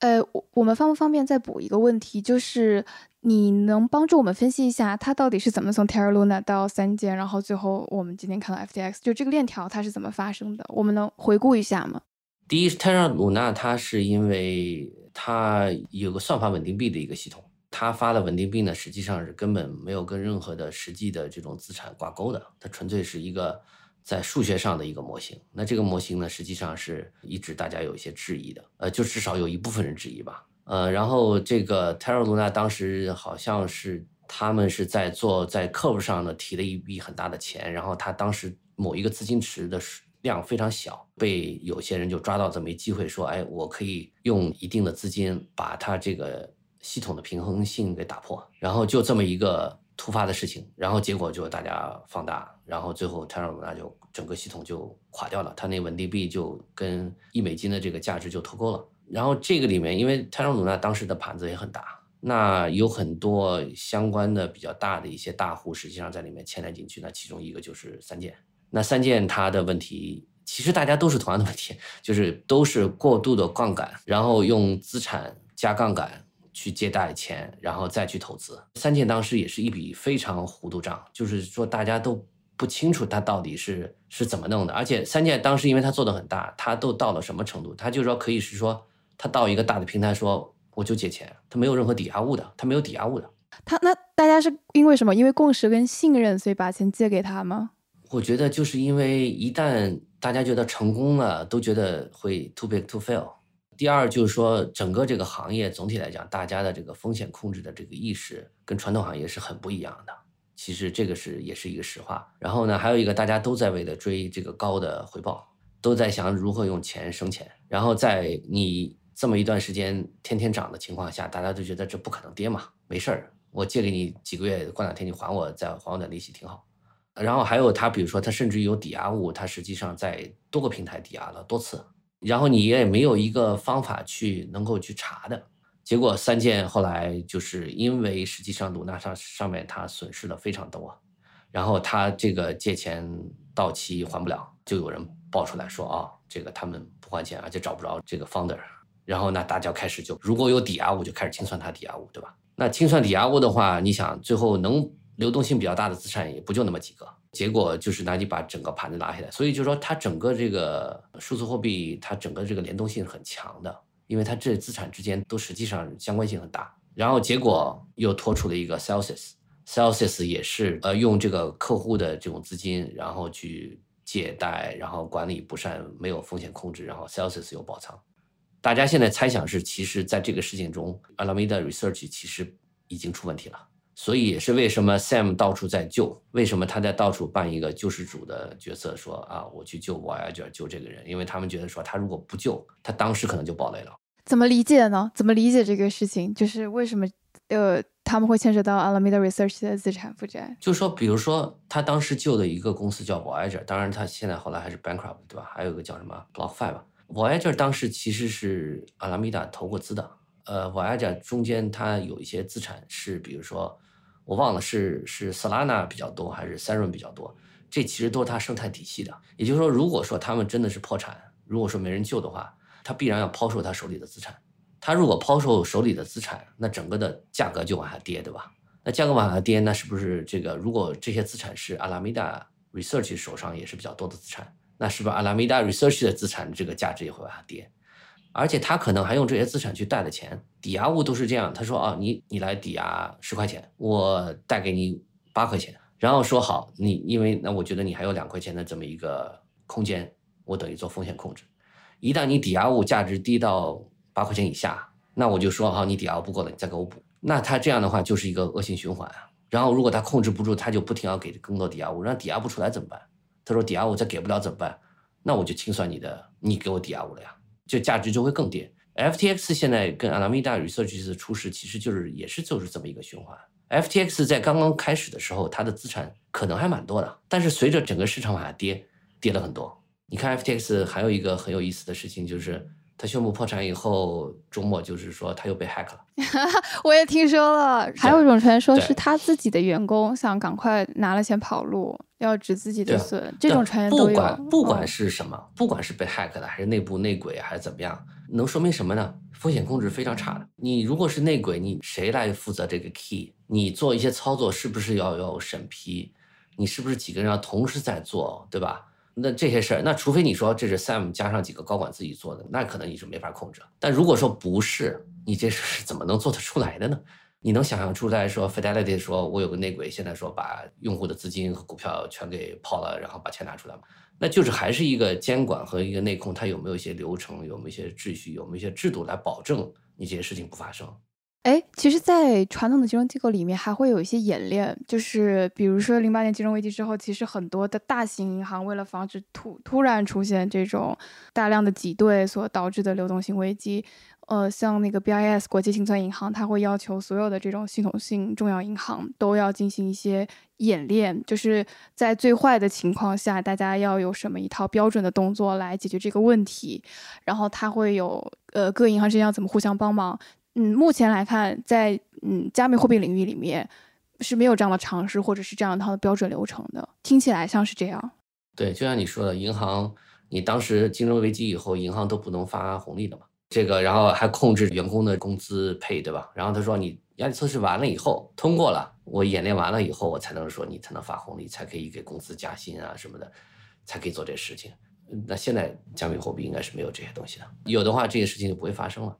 呃，我我们方不方便再补一个问题？就是你能帮助我们分析一下，它到底是怎么从 Terra Luna 到三间，然后最后我们今天看到 FTX，就这个链条它是怎么发生的？我们能回顾一下吗？第一，Terra Luna 它是因为它有个算法稳定币的一个系统，它发的稳定币呢，实际上是根本没有跟任何的实际的这种资产挂钩的，它纯粹是一个。在数学上的一个模型，那这个模型呢，实际上是一直大家有一些质疑的，呃，就至少有一部分人质疑吧，呃，然后这个 Terra Luna 当时好像是他们是在做在客户上呢提了一笔很大的钱，然后他当时某一个资金池的量非常小，被有些人就抓到这么一机会，说，哎，我可以用一定的资金把它这个系统的平衡性给打破，然后就这么一个。突发的事情，然后结果就大家放大，然后最后 Terra Luna 就整个系统就垮掉了，它那稳定币就跟一美金的这个价值就脱钩了。然后这个里面，因为 Terra Luna 当时的盘子也很大，那有很多相关的比较大的一些大户，实际上在里面牵连进去。那其中一个就是三建，那三建它的问题，其实大家都是同样的问题，就是都是过度的杠杆，然后用资产加杠杆。去借贷钱，然后再去投资。三建当时也是一笔非常糊涂账，就是说大家都不清楚他到底是是怎么弄的。而且三剑当时因为他做的很大，他都到了什么程度？他就说可以是说他到一个大的平台说我就借钱，他没有任何抵押物的，他没有抵押物的。他那大家是因为什么？因为共识跟信任，所以把钱借给他吗？我觉得就是因为一旦大家觉得成功了，都觉得会 too big to fail。第二就是说，整个这个行业总体来讲，大家的这个风险控制的这个意识跟传统行业是很不一样的。其实这个是也是一个实话。然后呢，还有一个大家都在为了追这个高的回报，都在想如何用钱生钱。然后在你这么一段时间天天涨的情况下，大家都觉得这不可能跌嘛，没事儿，我借给你几个月，过两天你还我，再还我点利息挺好。然后还有他，比如说他甚至有抵押物，他实际上在多个平台抵押了多次。然后你也没有一个方法去能够去查的，结果三件后来就是因为实际上鲁纳上上面他损失了非常多，然后他这个借钱到期还不了，就有人爆出来说啊，这个他们不还钱，而且找不着这个 founder，然后呢大家开始就如果有抵押物就开始清算他抵押物，对吧？那清算抵押物的话，你想最后能流动性比较大的资产也不就那么几个。结果就是拿你把整个盘子拉下来，所以就说它整个这个数字货币，它整个这个联动性很强的，因为它这资产之间都实际上相关性很大。然后结果又拖出了一个 Celsius，Celsius 也是呃用这个客户的这种资金，然后去借贷，然后管理不善，没有风险控制，然后 Celsius 又爆仓。大家现在猜想是，其实在这个事件中，Alameda Research 其实已经出问题了。所以也是为什么 Sam 到处在救，为什么他在到处扮一个救世主的角色，说啊，我去救 Voyager，救这个人，因为他们觉得说他如果不救，他当时可能就爆雷了。怎么理解呢？怎么理解这个事情？就是为什么呃他们会牵扯到 Alameda Research 的资产负债？就说比如说他当时救的一个公司叫 Voyager，当然他现在后来还是 bankrupt，对吧？还有一个叫什么 BlockFi，Voyager 当时其实是 Alameda 投过资的，呃，Voyager 中间它有一些资产是比如说。我忘了是是 Solana 比较多还是 s e r e n 比较多，这其实都是它生态体系的。也就是说，如果说他们真的是破产，如果说没人救的话，他必然要抛售他手里的资产。他如果抛售手里的资产，那整个的价格就往下跌，对吧？那价格往下跌，那是不是这个？如果这些资产是 Alameda Research 手上也是比较多的资产，那是不是 Alameda Research 的资产这个价值也会往下跌？而且他可能还用这些资产去贷的钱，抵押物都是这样。他说：“哦，你你来抵押十块钱，我贷给你八块钱，然后说好，你因为那我觉得你还有两块钱的这么一个空间，我等于做风险控制。一旦你抵押物价值低到八块钱以下，那我就说好，你抵押不够了，你再给我补。那他这样的话就是一个恶性循环啊。然后如果他控制不住，他就不停要给更多抵押物，让抵押不出来怎么办？他说抵押物再给不了怎么办？那我就清算你的，你给我抵押物了呀。就价值就会更跌，FTX 现在跟 Alameda Research 出事，其实就是也是就是这么一个循环。FTX 在刚刚开始的时候，它的资产可能还蛮多的，但是随着整个市场往下跌，跌了很多。你看 FTX 还有一个很有意思的事情，就是它宣布破产以后，周末就是说他又被 hack 了。我也听说了，还有一种传说是他自己的员工想赶快拿了钱跑路，要止自己的损。这种传言都有。不管不管是什么，不管是被 hack 的，还是内部内鬼，还是怎么样，能说明什么呢？风险控制非常差的。你如果是内鬼，你谁来负责这个 key？你做一些操作是不是要有审批？你是不是几个人要同时在做，对吧？那这些事儿，那除非你说这是 Sam 加上几个高管自己做的，那可能你是没法控制。但如果说不是，你这事是怎么能做得出来的呢？你能想象出来说 Fidelity 说我有个内鬼，现在说把用户的资金和股票全给抛了，然后把钱拿出来吗？那就是还是一个监管和一个内控，它有没有一些流程，有没有一些秩序，有没有一些制度来保证你这些事情不发生？哎，其实，在传统的金融机构里面，还会有一些演练，就是比如说零八年金融危机之后，其实很多的大型银行为了防止突突然出现这种大量的挤兑所导致的流动性危机，呃，像那个 BIS 国际清算银行，它会要求所有的这种系统性重要银行都要进行一些演练，就是在最坏的情况下，大家要有什么一套标准的动作来解决这个问题，然后它会有呃各银行之间要怎么互相帮忙。嗯，目前来看，在嗯加密货币领域里面是没有这样的尝试，或者是这样一套的标准流程的。听起来像是这样。对，就像你说的，银行，你当时金融危机以后，银行都不能发红利的嘛。这个，然后还控制员工的工资配，对吧？然后他说，你压力测试完了以后通过了，我演练完了以后，我才能说你才能发红利，才可以给公司加薪啊什么的，才可以做这事情。那现在加密货币应该是没有这些东西的，有的话这些事情就不会发生了。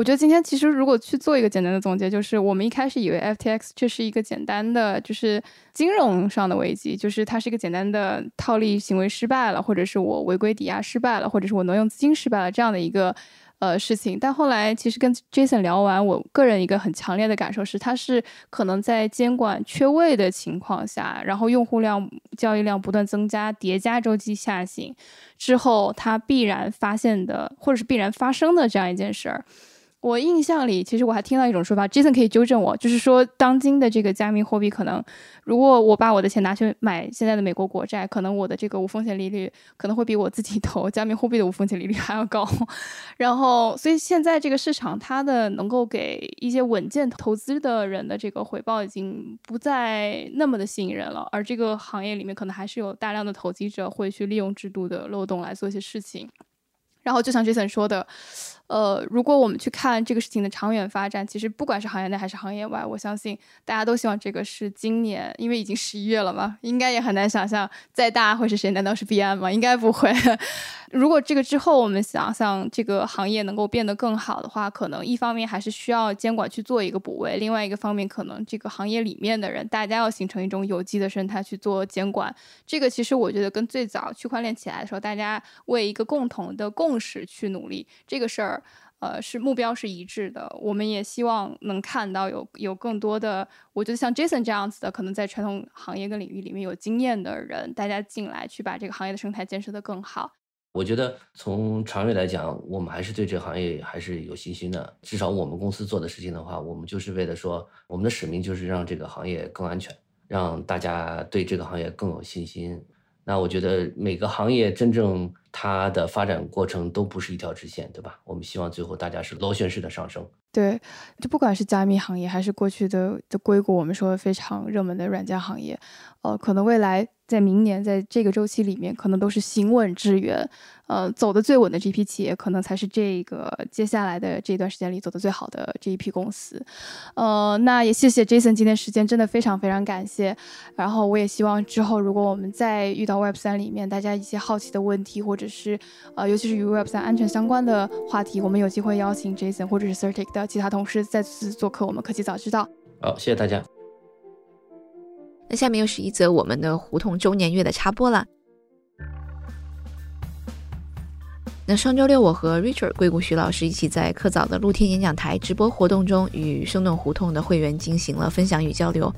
我觉得今天其实如果去做一个简单的总结，就是我们一开始以为 FTX 这是一个简单的就是金融上的危机，就是它是一个简单的套利行为失败了，或者是我违规抵押失败了，或者是我挪用资金失败了这样的一个呃事情。但后来其实跟 Jason 聊完，我个人一个很强烈的感受是，它是可能在监管缺位的情况下，然后用户量交易量不断增加，叠加周期下行之后，它必然发现的或者是必然发生的这样一件事儿。我印象里，其实我还听到一种说法，Jason 可以纠正我，就是说，当今的这个加密货币，可能如果我把我的钱拿去买现在的美国国债，可能我的这个无风险利率可能会比我自己投加密货币的无风险利率还要高。然后，所以现在这个市场，它的能够给一些稳健投资的人的这个回报，已经不再那么的吸引人了。而这个行业里面，可能还是有大量的投机者会去利用制度的漏洞来做一些事情。然后，就像 Jason 说的。呃，如果我们去看这个事情的长远发展，其实不管是行业内还是行业外，我相信大家都希望这个是今年，因为已经十一月了嘛，应该也很难想象再大会是谁？难道是 B M 吗？应该不会。如果这个之后我们想象这个行业能够变得更好的话，可能一方面还是需要监管去做一个补位，另外一个方面可能这个行业里面的人大家要形成一种有机的生态去做监管。这个其实我觉得跟最早区块链起来的时候，大家为一个共同的共识去努力这个事儿。呃，是目标是一致的。我们也希望能看到有有更多的，我觉得像 Jason 这样子的，可能在传统行业跟领域里面有经验的人，大家进来去把这个行业的生态建设得更好。我觉得从长远来讲，我们还是对这个行业还是有信心的。至少我们公司做的事情的话，我们就是为了说，我们的使命就是让这个行业更安全，让大家对这个行业更有信心。那我觉得每个行业真正它的发展过程都不是一条直线，对吧？我们希望最后大家是螺旋式的上升。对，就不管是加密行业，还是过去的的硅谷，我们说非常热门的软件行业，呃，可能未来。在明年，在这个周期里面，可能都是行稳致远，呃，走的最稳的这批企业，可能才是这个接下来的这段时间里走的最好的这一批公司。呃，那也谢谢 Jason 今天时间真的非常非常感谢。然后我也希望之后如果我们再遇到 Web 三里面大家一些好奇的问题，或者是呃，尤其是与 Web 三安全相关的话题，我们有机会邀请 Jason 或者是 Certic 的其他同事再次做客我们科技早知道。好，谢谢大家。那下面又是一则我们的胡同周年月的插播了。那上周六，我和 Richard 硅谷徐老师一起在科早的露天演讲台直播活动中，与生动胡同的会员进行了分享与交流。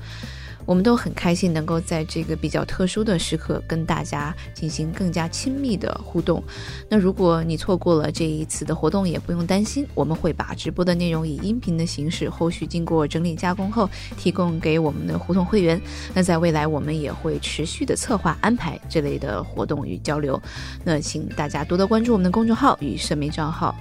我们都很开心能够在这个比较特殊的时刻跟大家进行更加亲密的互动。那如果你错过了这一次的活动，也不用担心，我们会把直播的内容以音频的形式，后续经过整理加工后提供给我们的胡同会员。那在未来，我们也会持续的策划安排这类的活动与交流。那请大家多多关注我们的公众号与社媒账号。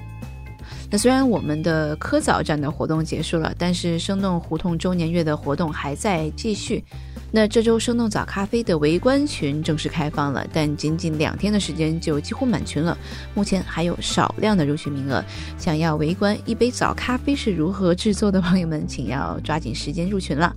那虽然我们的科早站的活动结束了，但是生动胡同周年月的活动还在继续。那这周生动早咖啡的围观群正式开放了，但仅仅两天的时间就几乎满群了。目前还有少量的入群名额，想要围观一杯早咖啡是如何制作的 朋友们，请要抓紧时间入群了。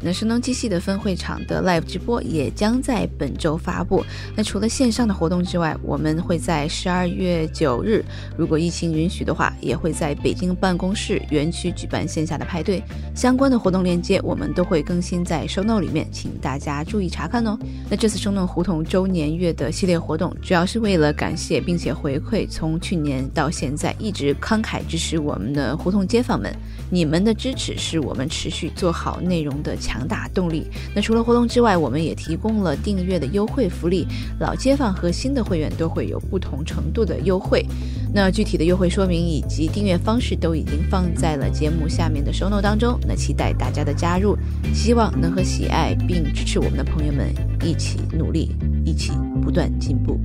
那声东击西的分会场的 live 直播也将在本周发布。那除了线上的活动之外，我们会在十二月九日，如果疫情允许的话，也会在北京办公室园区举办线下的派对。相关的活动链接我们都会更新在 show note 里面，请大家注意查看哦。那这次生动胡同周年月的系列活动，主要是为了感谢并且回馈从去年到现在一直慷慨支持我们的胡同街坊们。你们的支持是我们持续做好内容的强大动力。那除了活动之外，我们也提供了订阅的优惠福利，老街坊和新的会员都会有不同程度的优惠。那具体的优惠说明以及订阅方式都已经放在了节目下面的收 note 当中。那期待大家的加入，希望能和喜爱并支持我们的朋友们一起努力，一起不断进步。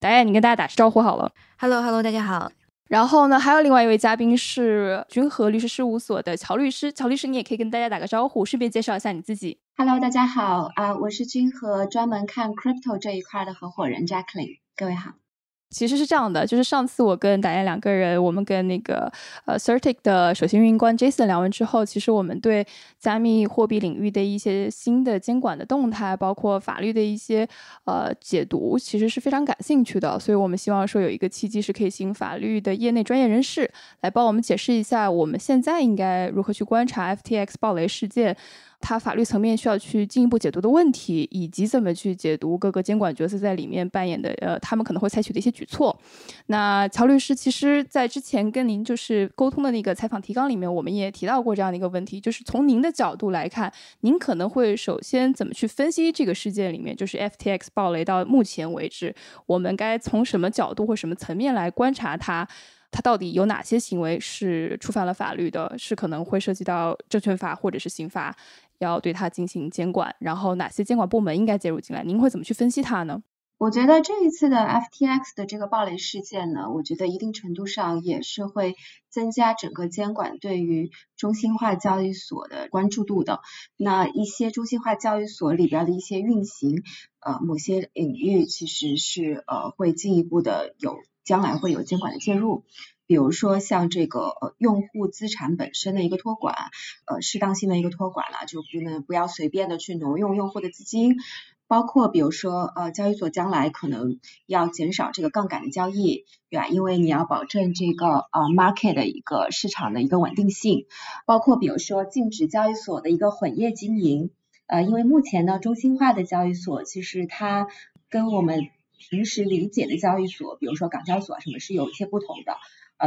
导演，你跟大家打声招呼好了。Hello，Hello，大家好。然后呢，还有另外一位嘉宾是君和律师事务所的乔律师。乔律师，你也可以跟大家打个招呼，顺便介绍一下你自己。Hello，大家好啊，我是君和专门看 crypto 这一块的合伙人 Jacqueline。各位好。其实是这样的，就是上次我跟达燕两个人，我们跟那个呃 Certic 的首席运营官 Jason 聊完之后，其实我们对加密货币领域的一些新的监管的动态，包括法律的一些呃解读，其实是非常感兴趣的。所以我们希望说有一个契机，是可以请法律的业内专业人士来帮我们解释一下，我们现在应该如何去观察 FTX 暴雷事件。它法律层面需要去进一步解读的问题，以及怎么去解读各个监管角色在里面扮演的，呃，他们可能会采取的一些举措。那乔律师，其实在之前跟您就是沟通的那个采访提纲里面，我们也提到过这样的一个问题，就是从您的角度来看，您可能会首先怎么去分析这个事件里面，就是 FTX 暴雷到目前为止，我们该从什么角度或什么层面来观察它？它到底有哪些行为是触犯了法律的？是可能会涉及到证券法或者是刑法？要对它进行监管，然后哪些监管部门应该介入进来？您会怎么去分析它呢？我觉得这一次的 FTX 的这个暴雷事件呢，我觉得一定程度上也是会增加整个监管对于中心化交易所的关注度的。那一些中心化交易所里边的一些运行，呃，某些领域其实是呃会进一步的有将来会有监管的介入。比如说像这个呃用户资产本身的一个托管，呃适当性的一个托管了，就不能不要随便的去挪用用户的资金，包括比如说呃交易所将来可能要减少这个杠杆的交易，对吧？因为你要保证这个呃 market 的一个市场的一个稳定性，包括比如说禁止交易所的一个混业经营，呃因为目前呢中心化的交易所其实它跟我们平时理解的交易所，比如说港交所什么是有一些不同的。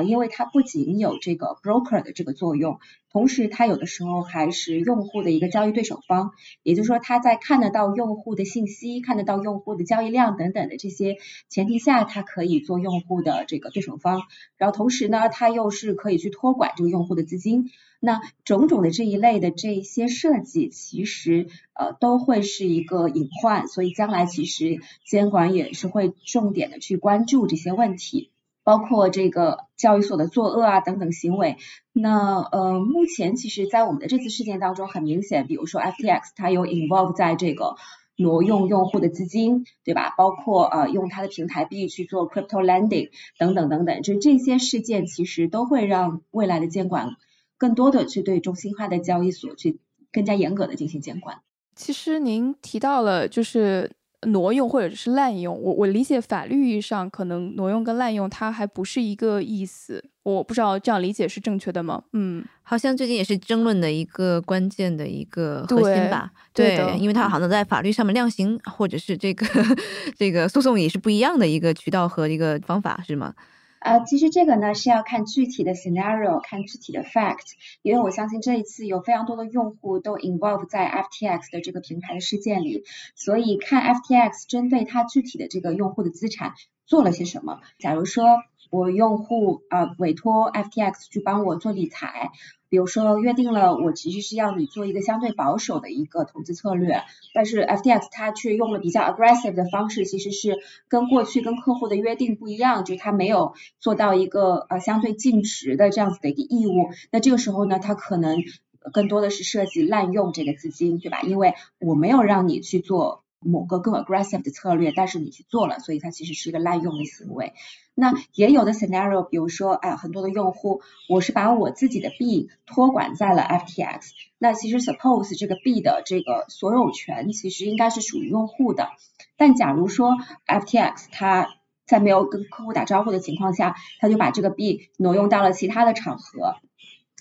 因为它不仅有这个 broker 的这个作用，同时它有的时候还是用户的一个交易对手方，也就是说，它在看得到用户的信息、看得到用户的交易量等等的这些前提下，它可以做用户的这个对手方。然后同时呢，它又是可以去托管这个用户的资金。那种种的这一类的这些设计，其实呃都会是一个隐患，所以将来其实监管也是会重点的去关注这些问题。包括这个交易所的作恶啊等等行为，那呃目前其实，在我们的这次事件当中，很明显，比如说 FTX 它有 involve 在这个挪用用户的资金，对吧？包括呃用它的平台币去做 crypto lending 等等等等，就这些事件其实都会让未来的监管更多的去对中心化的交易所去更加严格的进行监管。其实您提到了就是。挪用或者是滥用，我我理解法律意义上可能挪用跟滥用它还不是一个意思，我不知道这样理解是正确的吗？嗯，好像最近也是争论的一个关键的一个核心吧。对，因为它好像在法律上面量刑或者是这个 这个诉讼也是不一样的一个渠道和一个方法，是吗？呃，其实这个呢是要看具体的 scenario，看具体的 fact，因为我相信这一次有非常多的用户都 involve 在 FTX 的这个平台的事件里，所以看 FTX 针对它具体的这个用户的资产做了些什么。假如说我用户啊委托 FTX 去帮我做理财。比如说约定了，我其实是要你做一个相对保守的一个投资策略，但是 FTX 它却用了比较 aggressive 的方式，其实是跟过去跟客户的约定不一样，就是它没有做到一个呃相对尽职的这样子的一个义务。那这个时候呢，它可能更多的是涉及滥用这个资金，对吧？因为我没有让你去做。某个更 aggressive 的策略，但是你去做了，所以它其实是一个滥用的行为。那也有的 scenario，比如说，哎，很多的用户，我是把我自己的币托管在了 FTX，那其实 suppose 这个币的这个所有权其实应该是属于用户的。但假如说 FTX 它在没有跟客户打招呼的情况下，他就把这个币挪用到了其他的场合，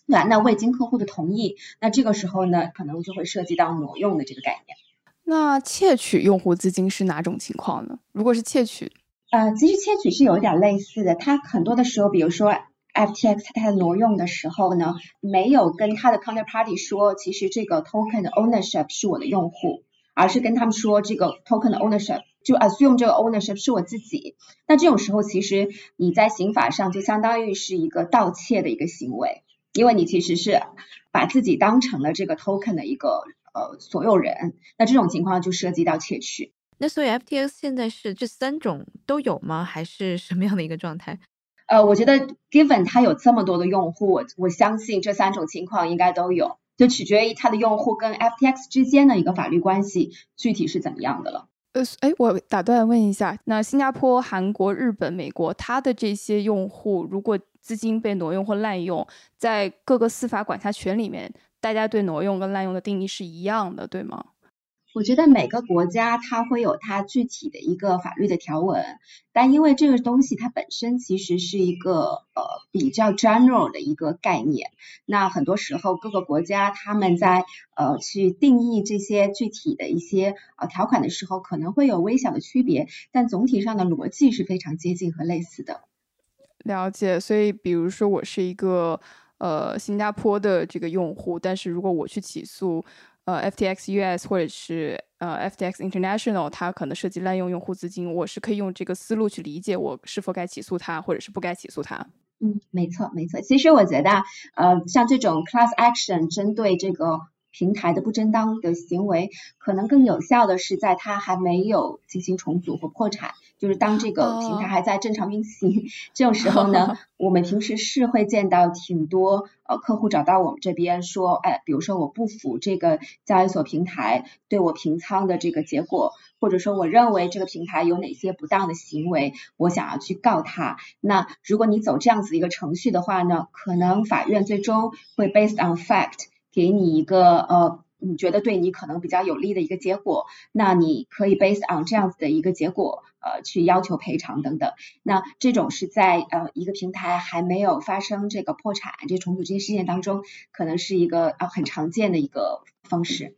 那那未经客户的同意，那这个时候呢，可能就会涉及到挪用的这个概念。那窃取用户资金是哪种情况呢？如果是窃取，呃，其实窃取是有点类似的。它很多的时候，比如说 FTX 它在挪用的时候呢，没有跟它的 counterparty 说，其实这个 token 的 ownership 是我的用户，而是跟他们说这个 token 的 ownership 就 assume 这个 ownership 是我自己。那这种时候，其实你在刑法上就相当于是一个盗窃的一个行为，因为你其实是把自己当成了这个 token 的一个。呃，所有人，那这种情况就涉及到窃取。那所以 FTX 现在是这三种都有吗？还是什么样的一个状态？呃，我觉得 Given 它有这么多的用户，我我相信这三种情况应该都有，就取决于它的用户跟 FTX 之间的一个法律关系具体是怎么样的了。呃，哎，我打断问一下，那新加坡、韩国、日本、美国，它的这些用户如果资金被挪用或滥用，在各个司法管辖权里面。大家对挪用跟滥用的定义是一样的，对吗？我觉得每个国家它会有它具体的一个法律的条文，但因为这个东西它本身其实是一个呃比较 general 的一个概念，那很多时候各个国家他们在呃去定义这些具体的一些呃条款的时候，可能会有微小的区别，但总体上的逻辑是非常接近和类似的。了解，所以比如说我是一个。呃，新加坡的这个用户，但是如果我去起诉呃 FTX US 或者是呃 FTX International，它可能涉及滥用用户资金，我是可以用这个思路去理解我是否该起诉他，或者是不该起诉他。嗯，没错，没错。其实我觉得，呃，像这种 class action 针对这个。平台的不正当的行为，可能更有效的是在它还没有进行重组或破产，就是当这个平台还在正常运行 这种时候呢，我们平时是会见到挺多呃客户找到我们这边说，哎，比如说我不服这个交易所平台对我平仓的这个结果，或者说我认为这个平台有哪些不当的行为，我想要去告他。那如果你走这样子一个程序的话呢，可能法院最终会 based on fact。给你一个呃，你觉得对你可能比较有利的一个结果，那你可以 based on 这样子的一个结果，呃，去要求赔偿等等。那这种是在呃一个平台还没有发生这个破产、这重组这些事件当中，可能是一个呃很常见的一个方式。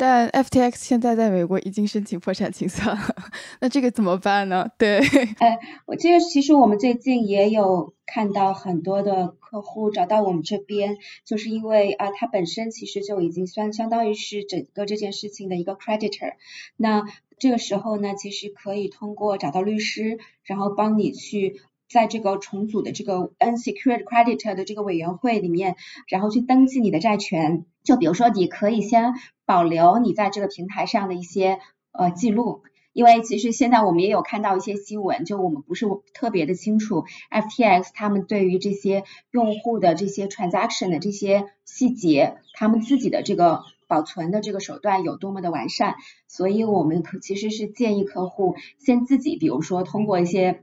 但 FTX 现在在美国已经申请破产清算了，那这个怎么办呢？对，哎，我这个其实我们最近也有看到很多的客户找到我们这边，就是因为啊，他本身其实就已经算相当于是整个这件事情的一个 creditor，那这个时候呢，其实可以通过找到律师，然后帮你去。在这个重组的这个 unsecured creditor 的这个委员会里面，然后去登记你的债权。就比如说，你可以先保留你在这个平台上的一些呃记录，因为其实现在我们也有看到一些新闻，就我们不是特别的清楚 FTX 他们对于这些用户的这些 transaction 的这些细节，他们自己的这个保存的这个手段有多么的完善。所以我们可其实是建议客户先自己，比如说通过一些。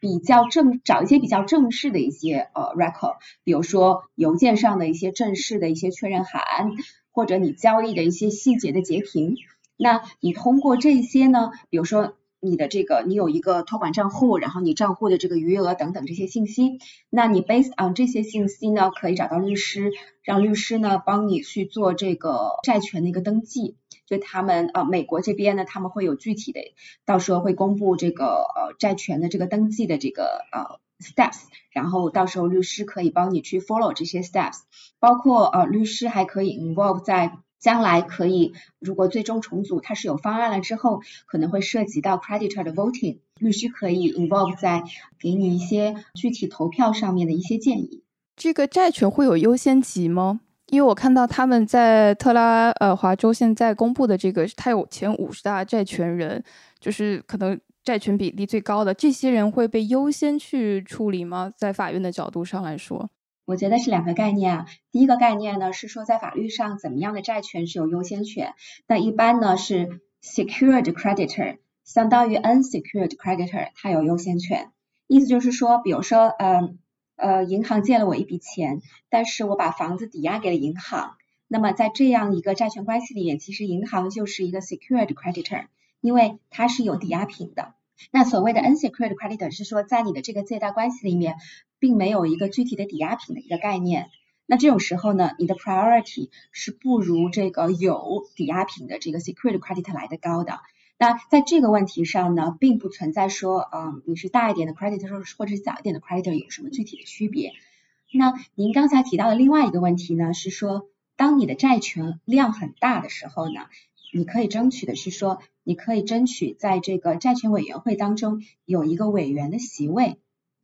比较正找一些比较正式的一些呃 record，比如说邮件上的一些正式的一些确认函，或者你交易的一些细节的截屏。那你通过这些呢，比如说你的这个你有一个托管账户，然后你账户的这个余额等等这些信息，那你 based on 这些信息呢，可以找到律师，让律师呢帮你去做这个债权的一个登记。就他们呃，美国这边呢，他们会有具体的，到时候会公布这个呃债权的这个登记的这个呃 steps，然后到时候律师可以帮你去 follow 这些 steps，包括呃律师还可以 involve 在将来可以如果最终重组它是有方案了之后，可能会涉及到 creditor 的 voting，律师可以 involve 在给你一些具体投票上面的一些建议。这个债权会有优先级吗？因为我看到他们在特拉呃华州现在公布的这个，它有前五十大债权人，就是可能。债权比例最高的这些人会被优先去处理吗？在法院的角度上来说，我觉得是两个概念啊。第一个概念呢是说，在法律上怎么样的债权是有优先权。那一般呢是 secured creditor 相当于 unsecured creditor，它有优先权。意思就是说，比如说，呃呃，银行借了我一笔钱，但是我把房子抵押给了银行，那么在这样一个债权关系里面，其实银行就是一个 secured creditor。因为它是有抵押品的，那所谓的 unsecured creditor 是说在你的这个借贷关系里面，并没有一个具体的抵押品的一个概念。那这种时候呢，你的 priority 是不如这个有抵押品的这个 secured creditor 来的高的。那在这个问题上呢，并不存在说，嗯，你是大一点的 creditor 或者是小一点的 creditor 有什么具体的区别。那您刚才提到的另外一个问题呢，是说当你的债权量很大的时候呢？你可以争取的是说，你可以争取在这个债权委员会当中有一个委员的席位。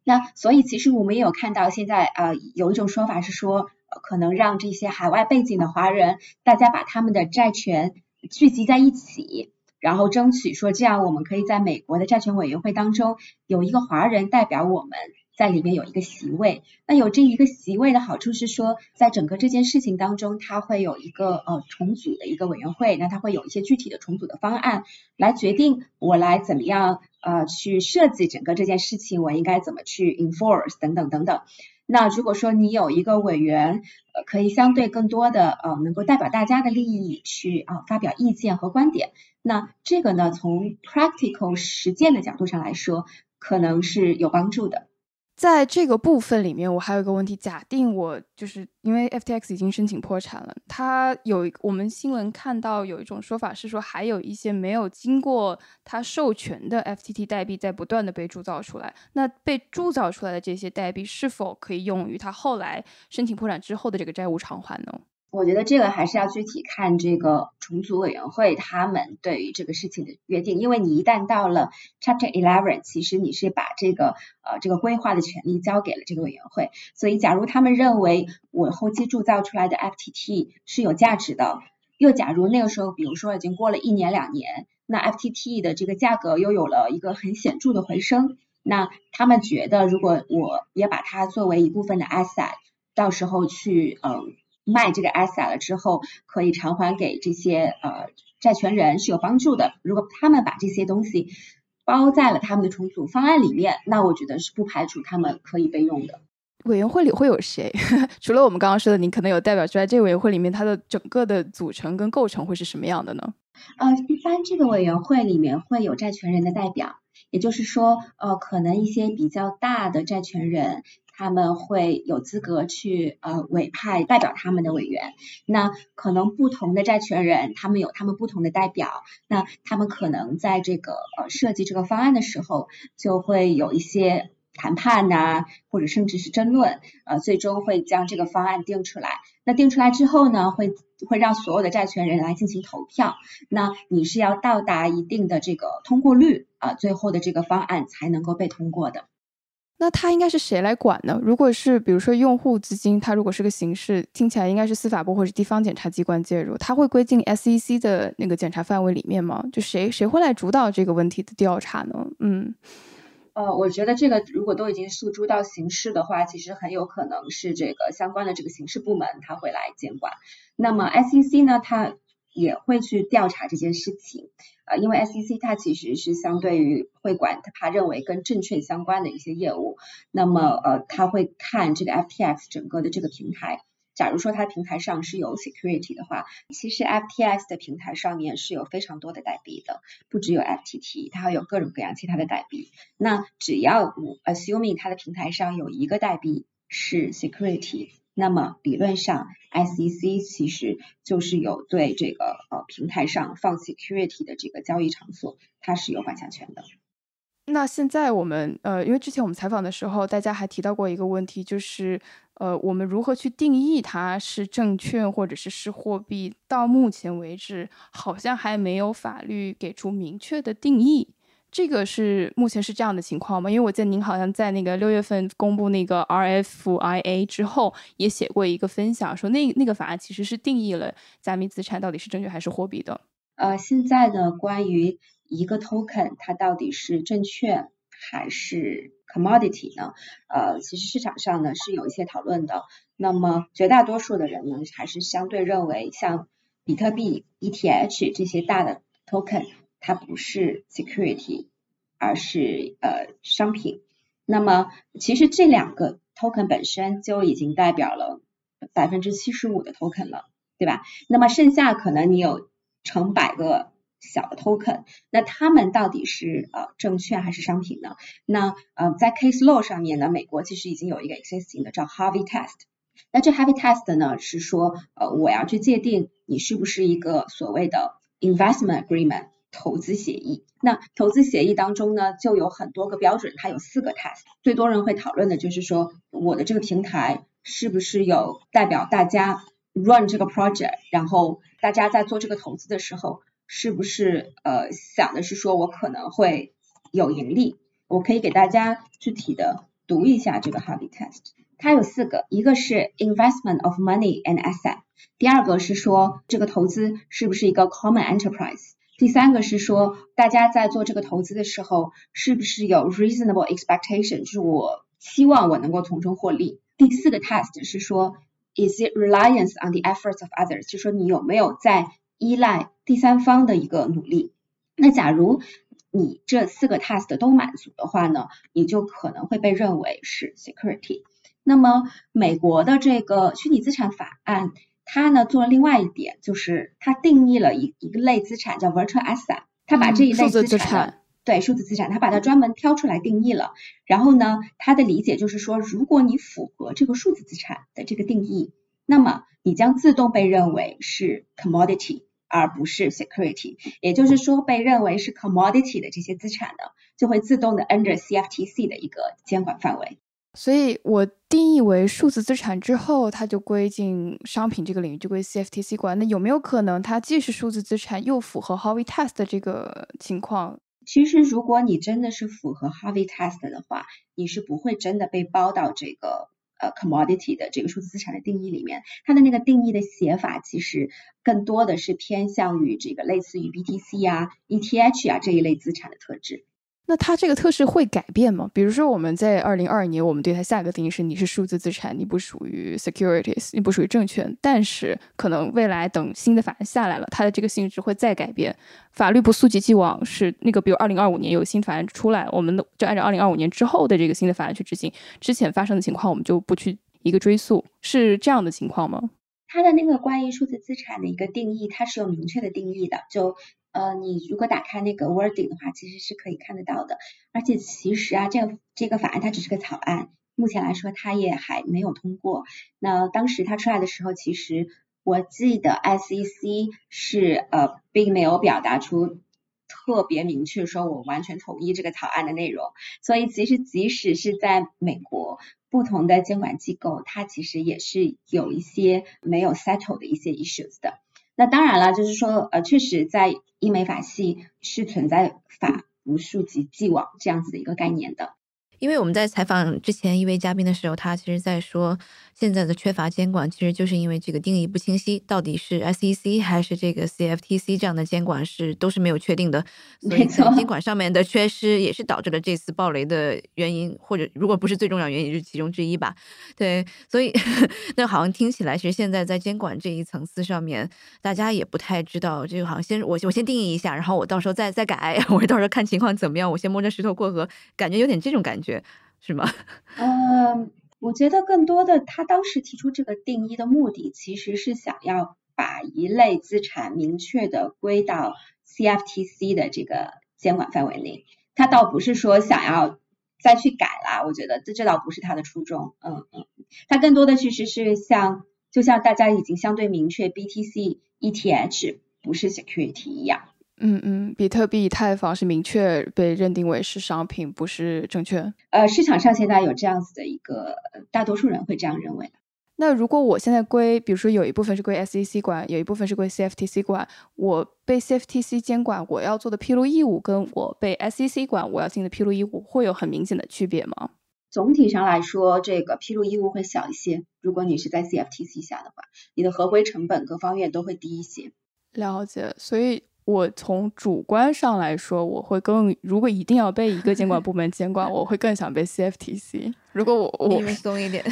那所以其实我们也有看到，现在呃有一种说法是说，可能让这些海外背景的华人，大家把他们的债权聚集在一起，然后争取说，这样我们可以在美国的债权委员会当中有一个华人代表我们。在里面有一个席位，那有这一个席位的好处是说，在整个这件事情当中，它会有一个呃重组的一个委员会，那它会有一些具体的重组的方案来决定我来怎么样呃去设计整个这件事情，我应该怎么去 enforce 等等等等。那如果说你有一个委员，呃，可以相对更多的呃能够代表大家的利益去啊发表意见和观点，那这个呢从 practical 实践的角度上来说，可能是有帮助的。在这个部分里面，我还有一个问题：假定我就是因为 FTX 已经申请破产了，它有我们新闻看到有一种说法是说，还有一些没有经过它授权的 FTT 代币在不断的被铸造出来。那被铸造出来的这些代币是否可以用于它后来申请破产之后的这个债务偿还呢？我觉得这个还是要具体看这个重组委员会他们对于这个事情的约定，因为你一旦到了 Chapter Eleven，其实你是把这个呃这个规划的权利交给了这个委员会，所以假如他们认为我后期铸造出来的 FTT 是有价值的，又假如那个时候比如说已经过了一年两年，那 FTT 的这个价格又有了一个很显著的回升，那他们觉得如果我也把它作为一部分的 asset，到时候去嗯。卖这个 asset 了之后，可以偿还给这些呃债权人是有帮助的。如果他们把这些东西包在了他们的重组方案里面，那我觉得是不排除他们可以被用的。委员会里会有谁？除了我们刚刚说的，你可能有代表之外，这个委员会里面它的整个的组成跟构成会是什么样的呢？呃，一般这个委员会里面会有债权人的代表，也就是说，呃，可能一些比较大的债权人。他们会有资格去呃委派代表他们的委员，那可能不同的债权人，他们有他们不同的代表，那他们可能在这个呃设计这个方案的时候，就会有一些谈判呐，或者甚至是争论，呃，最终会将这个方案定出来。那定出来之后呢，会会让所有的债权人来进行投票，那你是要到达一定的这个通过率啊，最后的这个方案才能够被通过的。那他应该是谁来管呢？如果是比如说用户资金，他如果是个刑事，听起来应该是司法部或者地方检察机关介入，他会归进 SEC 的那个检查范围里面吗？就谁谁会来主导这个问题的调查呢？嗯，呃，我觉得这个如果都已经诉诸到刑事的话，其实很有可能是这个相关的这个刑事部门他会来监管。那么 SEC 呢，它也会去调查这件事情，因为 SEC 它其实是相对于会管它认为跟证券相关的一些业务，那么呃，他会看这个 FTX 整个的这个平台，假如说它平台上是有 security 的话，其实 FTX 的平台上面是有非常多的代币的，不只有 FTT，它还有各种各样其他的代币。那只要我 assuming 它的平台上有一个代币是 security。那么理论上，SEC 其实就是有对这个呃平台上放 security 的这个交易场所，它是有管辖权的。那现在我们呃，因为之前我们采访的时候，大家还提到过一个问题，就是呃，我们如何去定义它是证券或者是是货币？到目前为止，好像还没有法律给出明确的定义。这个是目前是这样的情况吗？因为我记得您好像在那个六月份公布那个 RFIA 之后，也写过一个分享，说那那个法案其实是定义了加密资产到底是证券还是货币的。呃，现在呢，关于一个 token 它到底是证券还是 commodity 呢？呃，其实市场上呢是有一些讨论的。那么绝大多数的人呢，还是相对认为像比特币、ETH 这些大的 token，它不是 security，而是呃商品。那么其实这两个 token 本身就已经代表了百分之七十五的 token 了，对吧？那么剩下可能你有成百个。小的 token，那他们到底是呃证券还是商品呢？那呃在 case law 上面呢，美国其实已经有一个 existing 的叫 Harvey test。那这 Harvey test 呢是说呃我要去界定你是不是一个所谓的 investment agreement 投资协议。那投资协议当中呢就有很多个标准，它有四个 test。最多人会讨论的就是说我的这个平台是不是有代表大家 run 这个 project，然后大家在做这个投资的时候。是不是呃想的是说我可能会有盈利？我可以给大家具体的读一下这个 Harvey Test。它有四个，一个是 investment of money and asset，第二个是说这个投资是不是一个 common enterprise，第三个是说大家在做这个投资的时候是不是有 reasonable expectation，就是我希望我能够从中获利。第四个 test 是说 is it reliance on the efforts of others，就说你有没有在依赖第三方的一个努力，那假如你这四个 test 都满足的话呢，你就可能会被认为是 security。那么美国的这个虚拟资产法案，它呢做了另外一点，就是他定义了一一个类资产叫 virtual asset，他把这一类资产对数字资产，他把它专门挑出来定义了。然后呢，他的理解就是说，如果你符合这个数字资产的这个定义，那么你将自动被认为是 commodity。而不是 security，也就是说被认为是 commodity 的这些资产呢，就会自动的 under CFTC 的一个监管范围。所以我定义为数字资产之后，它就归进商品这个领域，就归 CFTC 管。那有没有可能它既是数字资产，又符合 Harvey Test 的这个情况？其实如果你真的是符合 Harvey Test 的话，你是不会真的被包到这个。呃，commodity 的这个数字资产的定义里面，它的那个定义的写法其实更多的是偏向于这个类似于 BTC 啊、ETH 啊这一类资产的特质。那它这个特质会改变吗？比如说我们在二零二二年，我们对它下一个定义是你是数字资产，你不属于 securities，你不属于证券。但是可能未来等新的法案下来了，它的这个性质会再改变。法律不溯及既往，是那个比如二零二五年有新法案出来，我们就按照二零二五年之后的这个新的法案去执行。之前发生的情况我们就不去一个追溯，是这样的情况吗？它的那个关于数字资产的一个定义，它是有明确的定义的，就。呃，你如果打开那个 wording 的话，其实是可以看得到的。而且其实啊，这个这个法案它只是个草案，目前来说它也还没有通过。那当时它出来的时候，其实我记得 SEC 是呃并没有表达出特别明确说我完全同意这个草案的内容。所以其实即使是在美国，不同的监管机构它其实也是有一些没有 settle 的一些 issues 的。那当然了，就是说呃，确实在英美法系是存在法无溯及既往这样子的一个概念的。因为我们在采访之前一位嘉宾的时候，他其实在说，现在的缺乏监管，其实就是因为这个定义不清晰，到底是 SEC 还是这个 CFTC 这样的监管是都是没有确定的，所以在监管上面的缺失也是导致了这次暴雷的原因，或者如果不是最重要原因，就是其中之一吧。对，所以 那好像听起来，其实现在在监管这一层次上面，大家也不太知道，这个好像先我我先定义一下，然后我到时候再再改，我到时候看情况怎么样，我先摸着石头过河，感觉有点这种感觉。是吗？嗯，我觉得更多的，他当时提出这个定义的目的，其实是想要把一类资产明确的归到 CFTC 的这个监管范围内。他倒不是说想要再去改啦，我觉得这这倒不是他的初衷。嗯嗯，他更多的其实是像，就像大家已经相对明确 BTC、ETH 不是 security 一样。嗯嗯，比特币、以太坊是明确被认定为是商品，不是证券。呃，市场上现在有这样子的一个，大多数人会这样认为。那如果我现在归，比如说有一部分是归 SEC 管，有一部分是归 CFTC 管，我被 CFTC 监管，我要做的披露义务，跟我被 SEC 管我要进的披露义务，会有很明显的区别吗？总体上来说，这个披露义务会小一些。如果你是在 CFTC 下的话，你的合规成本各方面都会低一些。了解，所以。我从主观上来说，我会更如果一定要被一个监管 部门监管，我会更想被 CFTC。如果我我松一点，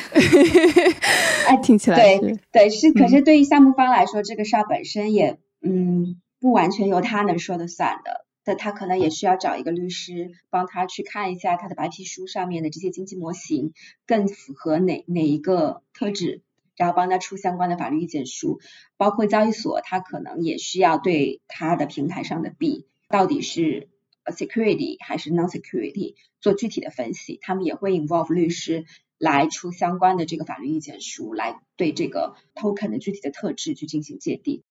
哎，听起来对对是，可是对于项目方来说，这个事儿本身也嗯不完全由他能说的算的，但他可能也需要找一个律师帮他去看一下他的白皮书上面的这些经济模型更符合哪哪一个特质。然后帮他出相关的法律意见书，包括交易所，他可能也需要对他的平台上的币到底是 security 还是 non security 做具体的分析，他们也会 involve 律师来出相关的这个法律意见书，来对这个 token 的具体的特质去进行界定。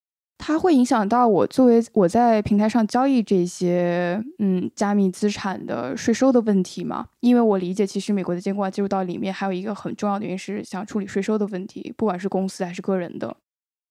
它会影响到我作为我在平台上交易这些嗯加密资产的税收的问题吗？因为我理解，其实美国的监管进入到里面还有一个很重要的原因是想处理税收的问题，不管是公司还是个人的。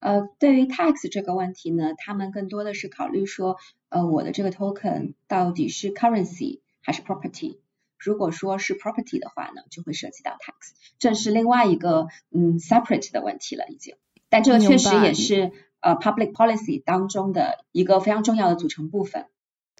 呃，对于 tax 这个问题呢，他们更多的是考虑说，呃，我的这个 token 到底是 currency 还是 property？如果说是 property 的话呢，就会涉及到 tax，这是另外一个嗯 separate 的问题了已经。但这个确实也是。呃，public policy 当中的一个非常重要的组成部分。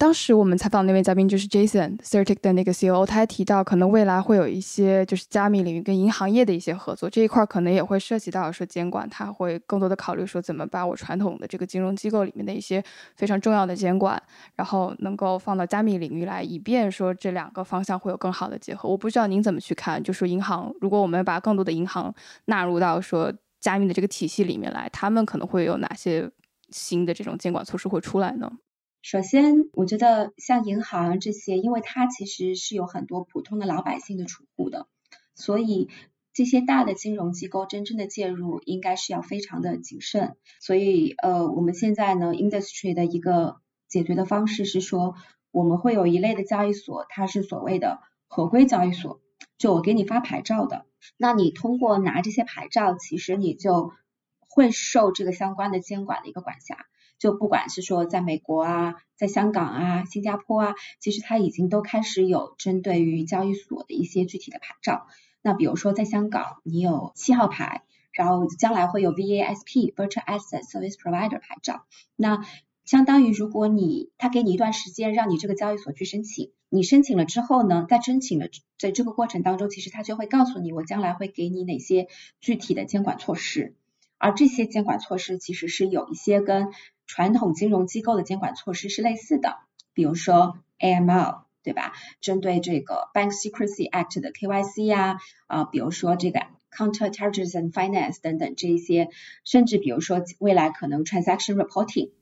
当时我们采访那位嘉宾就是 Jason，Certic 的那个 CEO，他还提到，可能未来会有一些就是加密领域跟银行业的一些合作，这一块可能也会涉及到说监管，他会更多的考虑说怎么把我传统的这个金融机构里面的一些非常重要的监管，然后能够放到加密领域来，以便说这两个方向会有更好的结合。我不知道您怎么去看，就说银行，如果我们把更多的银行纳入到说。加密的这个体系里面来，他们可能会有哪些新的这种监管措施会出来呢？首先，我觉得像银行这些，因为它其实是有很多普通的老百姓的储户的，所以这些大的金融机构真正的介入应该是要非常的谨慎。所以，呃，我们现在呢，industry 的一个解决的方式是说，我们会有一类的交易所，它是所谓的合规交易所。就我给你发牌照的，那你通过拿这些牌照，其实你就会受这个相关的监管的一个管辖。就不管是说在美国啊，在香港啊，新加坡啊，其实它已经都开始有针对于交易所的一些具体的牌照。那比如说在香港，你有七号牌，然后将来会有 VASP（Virtual Asset Service Provider） 牌照。那相当于，如果你他给你一段时间，让你这个交易所去申请，你申请了之后呢，在申请的在这个过程当中，其实他就会告诉你，我将来会给你哪些具体的监管措施，而这些监管措施其实是有一些跟传统金融机构的监管措施是类似的，比如说 AML，对吧？针对这个 Bank Secrecy Act 的 KYC 呀，啊，比如说这个 Counter Terrorism Finance 等等这一些，甚至比如说未来可能 Transaction Reporting。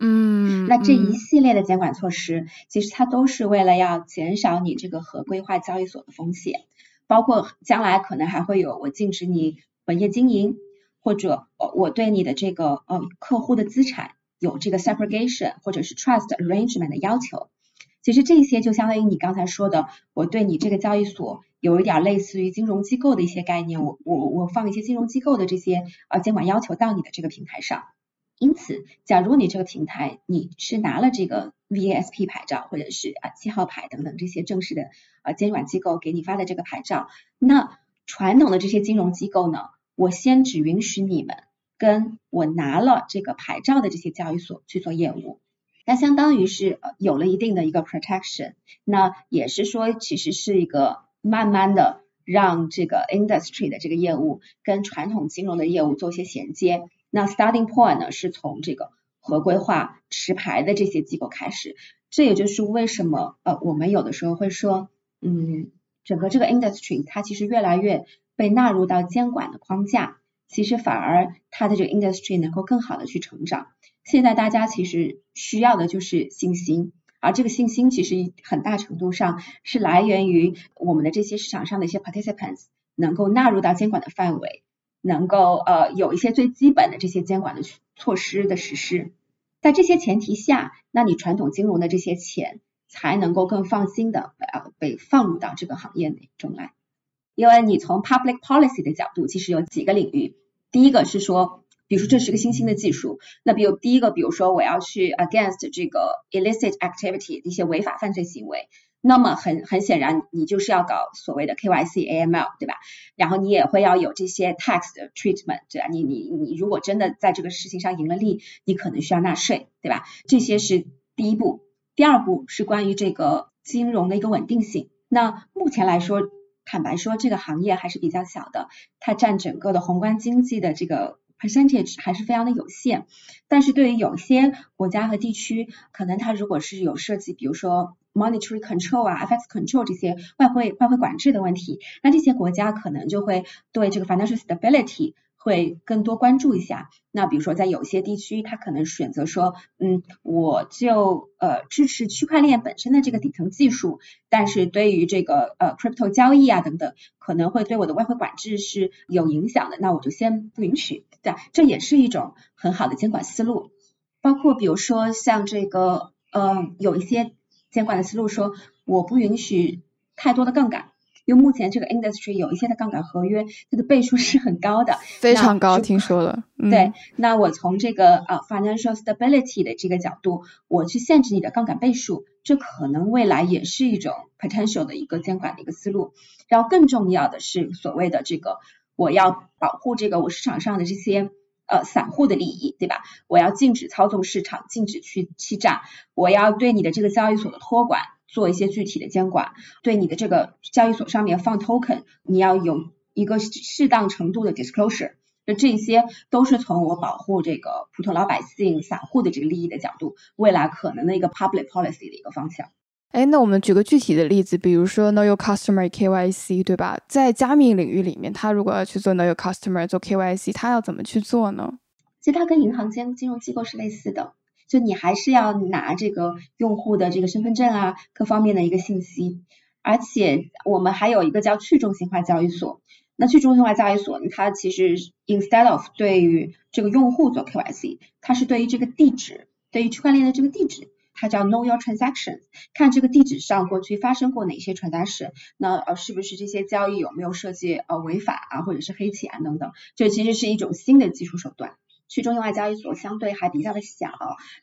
嗯，那这一系列的监管措施，其实它都是为了要减少你这个合规化交易所的风险，包括将来可能还会有我禁止你本业经营，或者我对你的这个呃客户的资产有这个 segregation 或者是 trust arrangement 的要求。其实这些就相当于你刚才说的，我对你这个交易所有一点类似于金融机构的一些概念，我我我放一些金融机构的这些呃监管要求到你的这个平台上。因此，假如你这个平台你是拿了这个 VASP 牌照，或者是啊七号牌等等这些正式的呃监管机构给你发的这个牌照，那传统的这些金融机构呢，我先只允许你们跟我拿了这个牌照的这些交易所去做业务，那相当于是有了一定的一个 protection，那也是说其实是一个慢慢的让这个 industry 的这个业务跟传统金融的业务做一些衔接。那 starting point 呢，是从这个合规化持牌的这些机构开始，这也就是为什么呃我们有的时候会说，嗯，整个这个 industry 它其实越来越被纳入到监管的框架，其实反而它的这个 industry 能够更好的去成长。现在大家其实需要的就是信心，而这个信心其实很大程度上是来源于我们的这些市场上的一些 participants 能够纳入到监管的范围。能够呃有一些最基本的这些监管的措施的实施，在这些前提下，那你传统金融的这些钱才能够更放心的呃被放入到这个行业内中来。因为你从 public policy 的角度，其实有几个领域，第一个是说。比如说这是个新兴的技术，那比如第一个，比如说我要去 against 这个 illicit activity 一些违法犯罪行为，那么很很显然你就是要搞所谓的 KYC AML 对吧？然后你也会要有这些 tax 的 treatment 对吧？你你你如果真的在这个事情上赢了利，你可能需要纳税对吧？这些是第一步，第二步是关于这个金融的一个稳定性。那目前来说，坦白说这个行业还是比较小的，它占整个的宏观经济的这个。percentage 还是非常的有限，但是对于有些国家和地区，可能它如果是有涉及，比如说 monetary control 啊，FX control 这些外汇外汇管制的问题，那这些国家可能就会对这个 financial stability。会更多关注一下。那比如说，在有些地区，他可能选择说，嗯，我就呃支持区块链本身的这个底层技术，但是对于这个呃 crypto 交易啊等等，可能会对我的外汇管制是有影响的，那我就先不允许。对，这也是一种很好的监管思路。包括比如说像这个呃有一些监管的思路说，我不允许太多的杠杆。因为目前这个 industry 有一些的杠杆合约，它的倍数是很高的，非常高，听说了。对，那我从这个呃 financial stability 的这个角度，我去限制你的杠杆倍数，这可能未来也是一种 potential 的一个监管的一个思路。然后更重要的是所谓的这个，我要保护这个我市场上的这些呃散户的利益，对吧？我要禁止操纵市场，禁止去欺诈，我要对你的这个交易所的托管。做一些具体的监管，对你的这个交易所上面放 token，你要有一个适当程度的 disclosure，那这些都是从我保护这个普通老百姓、散户的这个利益的角度，未来可能的一个 public policy 的一个方向。哎，那我们举个具体的例子，比如说 know your customer KYC，对吧？在加密领域里面，他如果要去做 know your customer 做 KYC，他要怎么去做呢？其实它跟银行间金融机构是类似的。就你还是要拿这个用户的这个身份证啊，各方面的一个信息，而且我们还有一个叫去中心化交易所。那去中心化交易所，它其实 instead of 对于这个用户做 KYC，它是对于这个地址，对于区块链的这个地址，它叫 know your Transactions，看这个地址上过去发生过哪些 transaction，那呃是不是这些交易有没有涉及呃违法啊，或者是黑钱等等，这其实是一种新的技术手段。去中心化交易所相对还比较的小，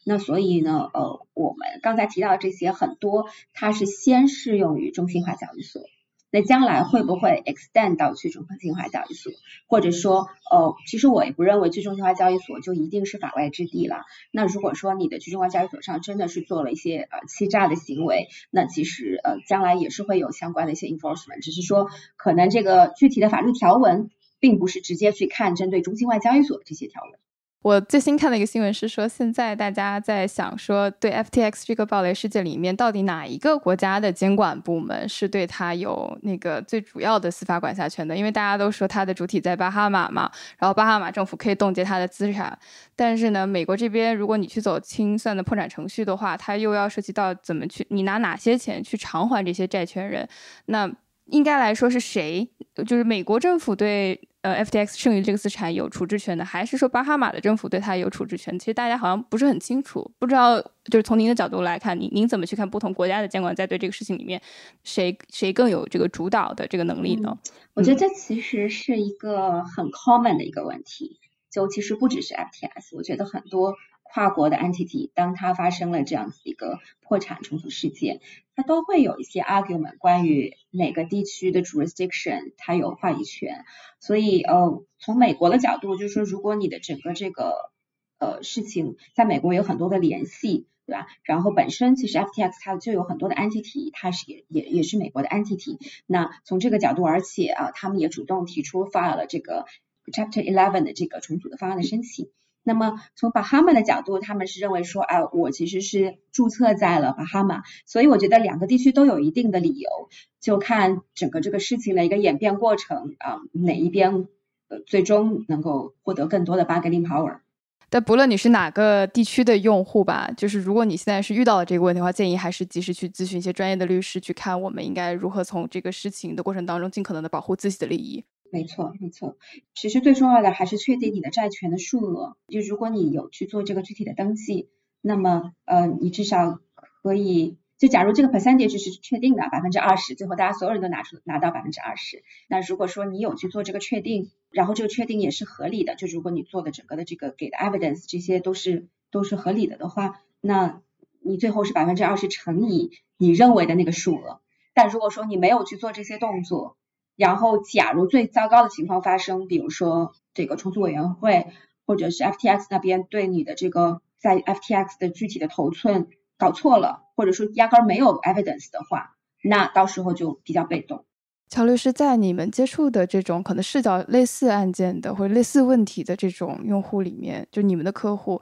那所以呢，呃，我们刚才提到的这些很多，它是先适用于中心化交易所，那将来会不会 extend 到去中心化交易所？或者说，呃，其实我也不认为去中心化交易所就一定是法外之地了。那如果说你的去中心化交易所上真的是做了一些呃欺诈的行为，那其实呃将来也是会有相关的一些 enforcement，只是说可能这个具体的法律条文并不是直接去看针对中心化交易所这些条文。我最新看的一个新闻是说，现在大家在想说，对 FTX 这个暴雷事件里面，到底哪一个国家的监管部门是对它有那个最主要的司法管辖权的？因为大家都说它的主体在巴哈马嘛，然后巴哈马政府可以冻结它的资产，但是呢，美国这边如果你去走清算的破产程序的话，它又要涉及到怎么去，你拿哪些钱去偿还这些债权人？那应该来说是谁？就是美国政府对。呃，FTX 剩余这个资产有处置权的，还是说巴哈马的政府对它有处置权？其实大家好像不是很清楚，不知道就是从您的角度来看，您您怎么去看不同国家的监管在对这个事情里面，谁谁更有这个主导的这个能力呢？我觉得这其实是一个很 common 的一个问题，就其实不只是 FTX，我觉得很多。跨国的 entity，当它发生了这样子一个破产重组事件，它都会有一些 argument 关于哪个地区的 jurisdiction 它有话语权。所以呃，从美国的角度，就是说，如果你的整个这个呃事情在美国有很多的联系，对吧？然后本身其实 FTX 它就有很多的 entity，它是也也也是美国的 entity。那从这个角度，而且啊，他们也主动提出发了这个 Chapter Eleven 的这个重组的方案的申请。那么从巴哈马的角度，他们是认为说，哎，我其实是注册在了巴哈马，所以我觉得两个地区都有一定的理由，就看整个这个事情的一个演变过程啊，哪一边呃最终能够获得更多的 bargaining power。但不论你是哪个地区的用户吧，就是如果你现在是遇到了这个问题的话，建议还是及时去咨询一些专业的律师，去看我们应该如何从这个事情的过程当中尽可能的保护自己的利益。没错，没错。其实最重要的还是确定你的债权的数额。就如果你有去做这个具体的登记，那么呃，你至少可以。就假如这个 percentage 是确定的百分之二十，最后大家所有人都拿出拿到百分之二十，那如果说你有去做这个确定，然后这个确定也是合理的，就如果你做的整个的这个给的 evidence 这些都是都是合理的的话，那你最后是百分之二十乘以你认为的那个数额。但如果说你没有去做这些动作，然后假如最糟糕的情况发生，比如说这个重组委员会或者是 FTX 那边对你的这个在 FTX 的具体的头寸。搞错了，或者说压根儿没有 evidence 的话，那到时候就比较被动。乔律师，在你们接触的这种可能视角类似案件的或者类似问题的这种用户里面，就你们的客户，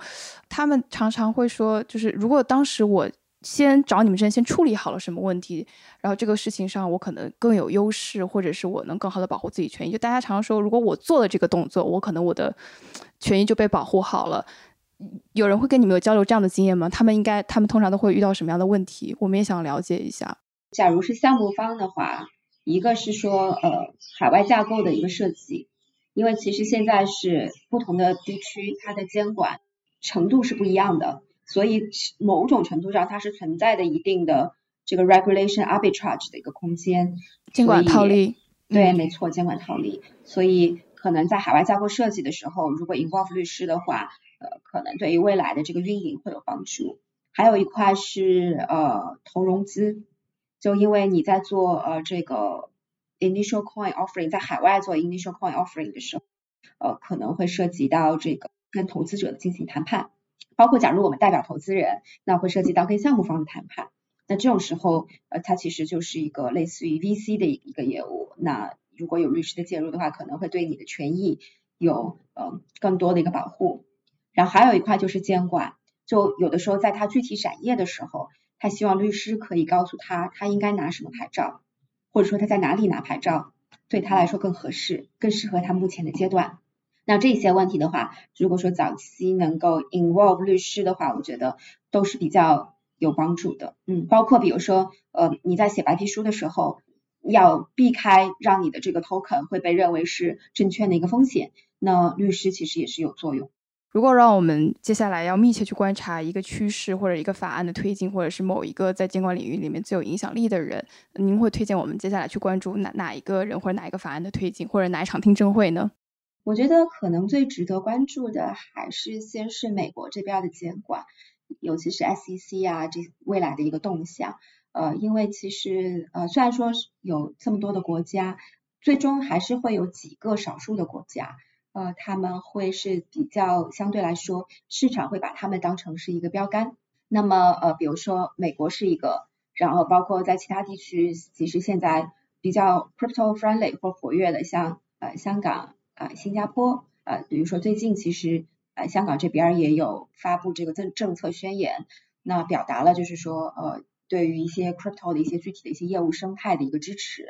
他们常常会说，就是如果当时我先找你们这边先处理好了什么问题，然后这个事情上我可能更有优势，或者是我能更好的保护自己权益。就大家常说，如果我做了这个动作，我可能我的权益就被保护好了。有人会跟你们有交流这样的经验吗？他们应该，他们通常都会遇到什么样的问题？我们也想了解一下。假如是项目方的话，一个是说，呃，海外架构的一个设计，因为其实现在是不同的地区，它的监管程度是不一样的，所以某种程度上它是存在的一定的这个 regulation arbitrage 的一个空间。监管套利。对，没错，监管套利。所以可能在海外架构设计的时候，如果 involve 律师的话。呃，可能对于未来的这个运营会有帮助。还有一块是呃投融资，就因为你在做呃这个 initial coin offering，在海外做 initial coin offering 的时候，呃可能会涉及到这个跟投资者进行谈判，包括假如我们代表投资人，那会涉及到跟项目方的谈判。那这种时候，呃它其实就是一个类似于 VC 的一个业务。那如果有律师的介入的话，可能会对你的权益有呃更多的一个保护。然后还有一块就是监管，就有的时候在他具体展业的时候，他希望律师可以告诉他他应该拿什么牌照，或者说他在哪里拿牌照，对他来说更合适，更适合他目前的阶段。那这些问题的话，如果说早期能够 involve 律师的话，我觉得都是比较有帮助的。嗯，包括比如说呃你在写白皮书的时候，要避开让你的这个 token 会被认为是证券的一个风险，那律师其实也是有作用。如果让我们接下来要密切去观察一个趋势或者一个法案的推进，或者是某一个在监管领域里面最有影响力的人，您会推荐我们接下来去关注哪哪一个人或者哪一个法案的推进，或者哪一场听证会呢？我觉得可能最值得关注的还是先是美国这边的监管，尤其是 SEC 啊这未来的一个动向。呃，因为其实呃虽然说有这么多的国家，最终还是会有几个少数的国家。呃，他们会是比较相对来说，市场会把他们当成是一个标杆。那么，呃，比如说美国是一个，然后包括在其他地区，其实现在比较 crypto friendly 或活跃的，像呃香港啊、新加坡，呃，比如说最近其实呃香港这边也有发布这个政政策宣言，那表达了就是说呃对于一些 crypto 的一些具体的一些业务生态的一个支持。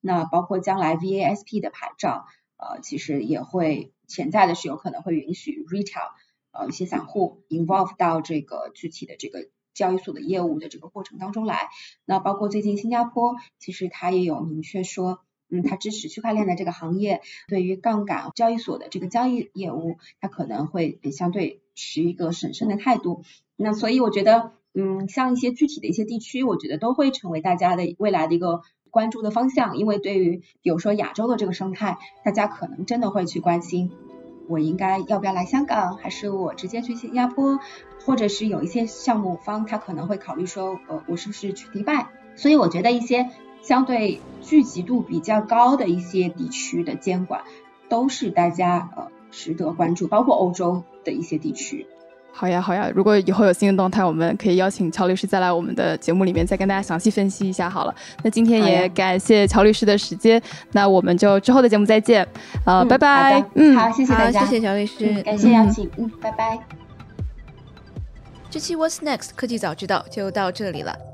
那包括将来 VASP 的牌照。呃，其实也会潜在的是有可能会允许 retail 呃一些散户 involve 到这个具体的这个交易所的业务的这个过程当中来。那包括最近新加坡，其实它也有明确说，嗯，它支持区块链的这个行业，对于杠杆交易所的这个交易业务，它可能会相对持一个审慎的态度。那所以我觉得，嗯，像一些具体的一些地区，我觉得都会成为大家的未来的一个。关注的方向，因为对于比如说亚洲的这个生态，大家可能真的会去关心，我应该要不要来香港，还是我直接去新加坡，或者是有一些项目方他可能会考虑说，呃，我是不是去迪拜？所以我觉得一些相对聚集度比较高的一些地区的监管，都是大家呃值得关注，包括欧洲的一些地区。好呀，好呀！如果以后有新的动态，我们可以邀请乔律师再来我们的节目里面，再跟大家详细分析一下。好了，那今天也感谢乔律师的时间，那我们就之后的节目再见，呃，拜拜。嗯，好，谢谢大家，谢谢乔律师，感谢邀请，嗯，拜拜。这期 What's Next 科技早知道就到这里了。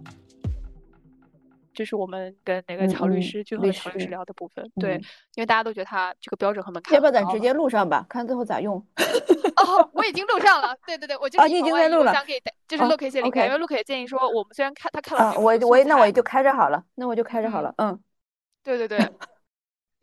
就是我们跟那个乔律师，就和乔律师聊的部分，对，因为大家都觉得他这个标准很门槛，要不要咱直接录上吧，看最后咋用。哦，我已经录上了，对对对，我就啊，你已经在录了，想给就是陆 K 谢林开，因为陆 K 建议说，我们虽然看他看了，我我那我也就开着好了，那我就开着好了，嗯，对对对。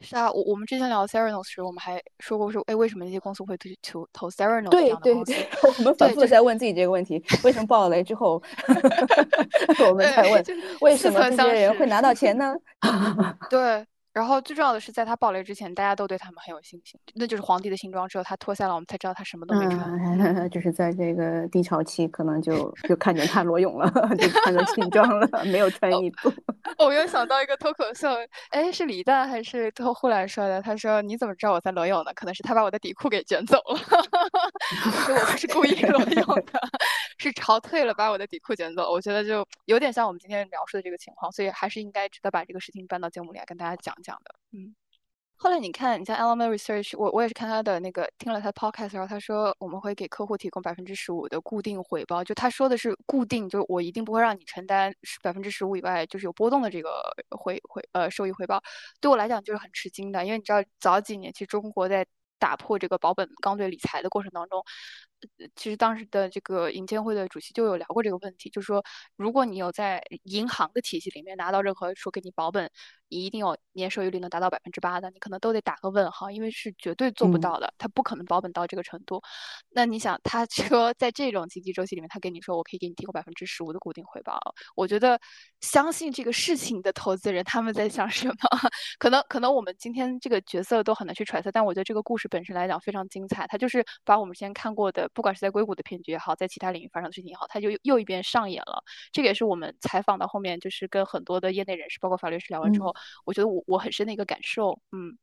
是啊，我我们之前聊 Theranos 时，我们还说过说，哎，为什么那些公司会投投投 Theranos 对对对，我们反复在问自己这个问题：为什么爆雷之后 我们才问为什么这些人会拿到钱呢？对。然后最重要的是，在他爆雷之前，大家都对他们很有信心。那就是皇帝的新装，只有他脱下了，我们才知道他什么都没穿。就是在这个低潮期，可能就就看见他裸泳了，就穿着新装了，没有穿衣服。我又想到一个脱口秀，哎，是李诞还是脱护来说的？他说：“你怎么知道我在裸泳呢？可能是他把我的底裤给卷走了。我不是故意裸泳的，是潮退了把我的底裤卷走。我觉得就有点像我们今天描述的这个情况，所以还是应该值得把这个事情搬到节目里来跟大家讲讲。”的，嗯，后来你看，你像 Element Research，我我也是看他的那个听了他的 podcast，然后他说我们会给客户提供百分之十五的固定回报，就他说的是固定，就是我一定不会让你承担百分之十五以外就是有波动的这个回回呃收益回报。对我来讲就是很吃惊的，因为你知道早几年其实中国在打破这个保本刚兑理财的过程当中。其实当时的这个银监会的主席就有聊过这个问题，就是说，如果你有在银行的体系里面拿到任何说给你保本，你一定有年收益率能达到百分之八的，你可能都得打个问号，因为是绝对做不到的，他不可能保本到这个程度。那你想，他说在这种经济周期里面，他跟你说我可以给你提供百分之十五的固定回报，我觉得相信这个事情的投资人他们在想什么？可能可能我们今天这个角色都很难去揣测，但我觉得这个故事本身来讲非常精彩，它就是把我们之前看过的。不管是在硅谷的骗局也好，在其他领域发生的事情也好，它就又一遍上演了。这个也是我们采访到后面，就是跟很多的业内人士，包括法律师聊完之后，我觉得我我很深的一个感受。嗯，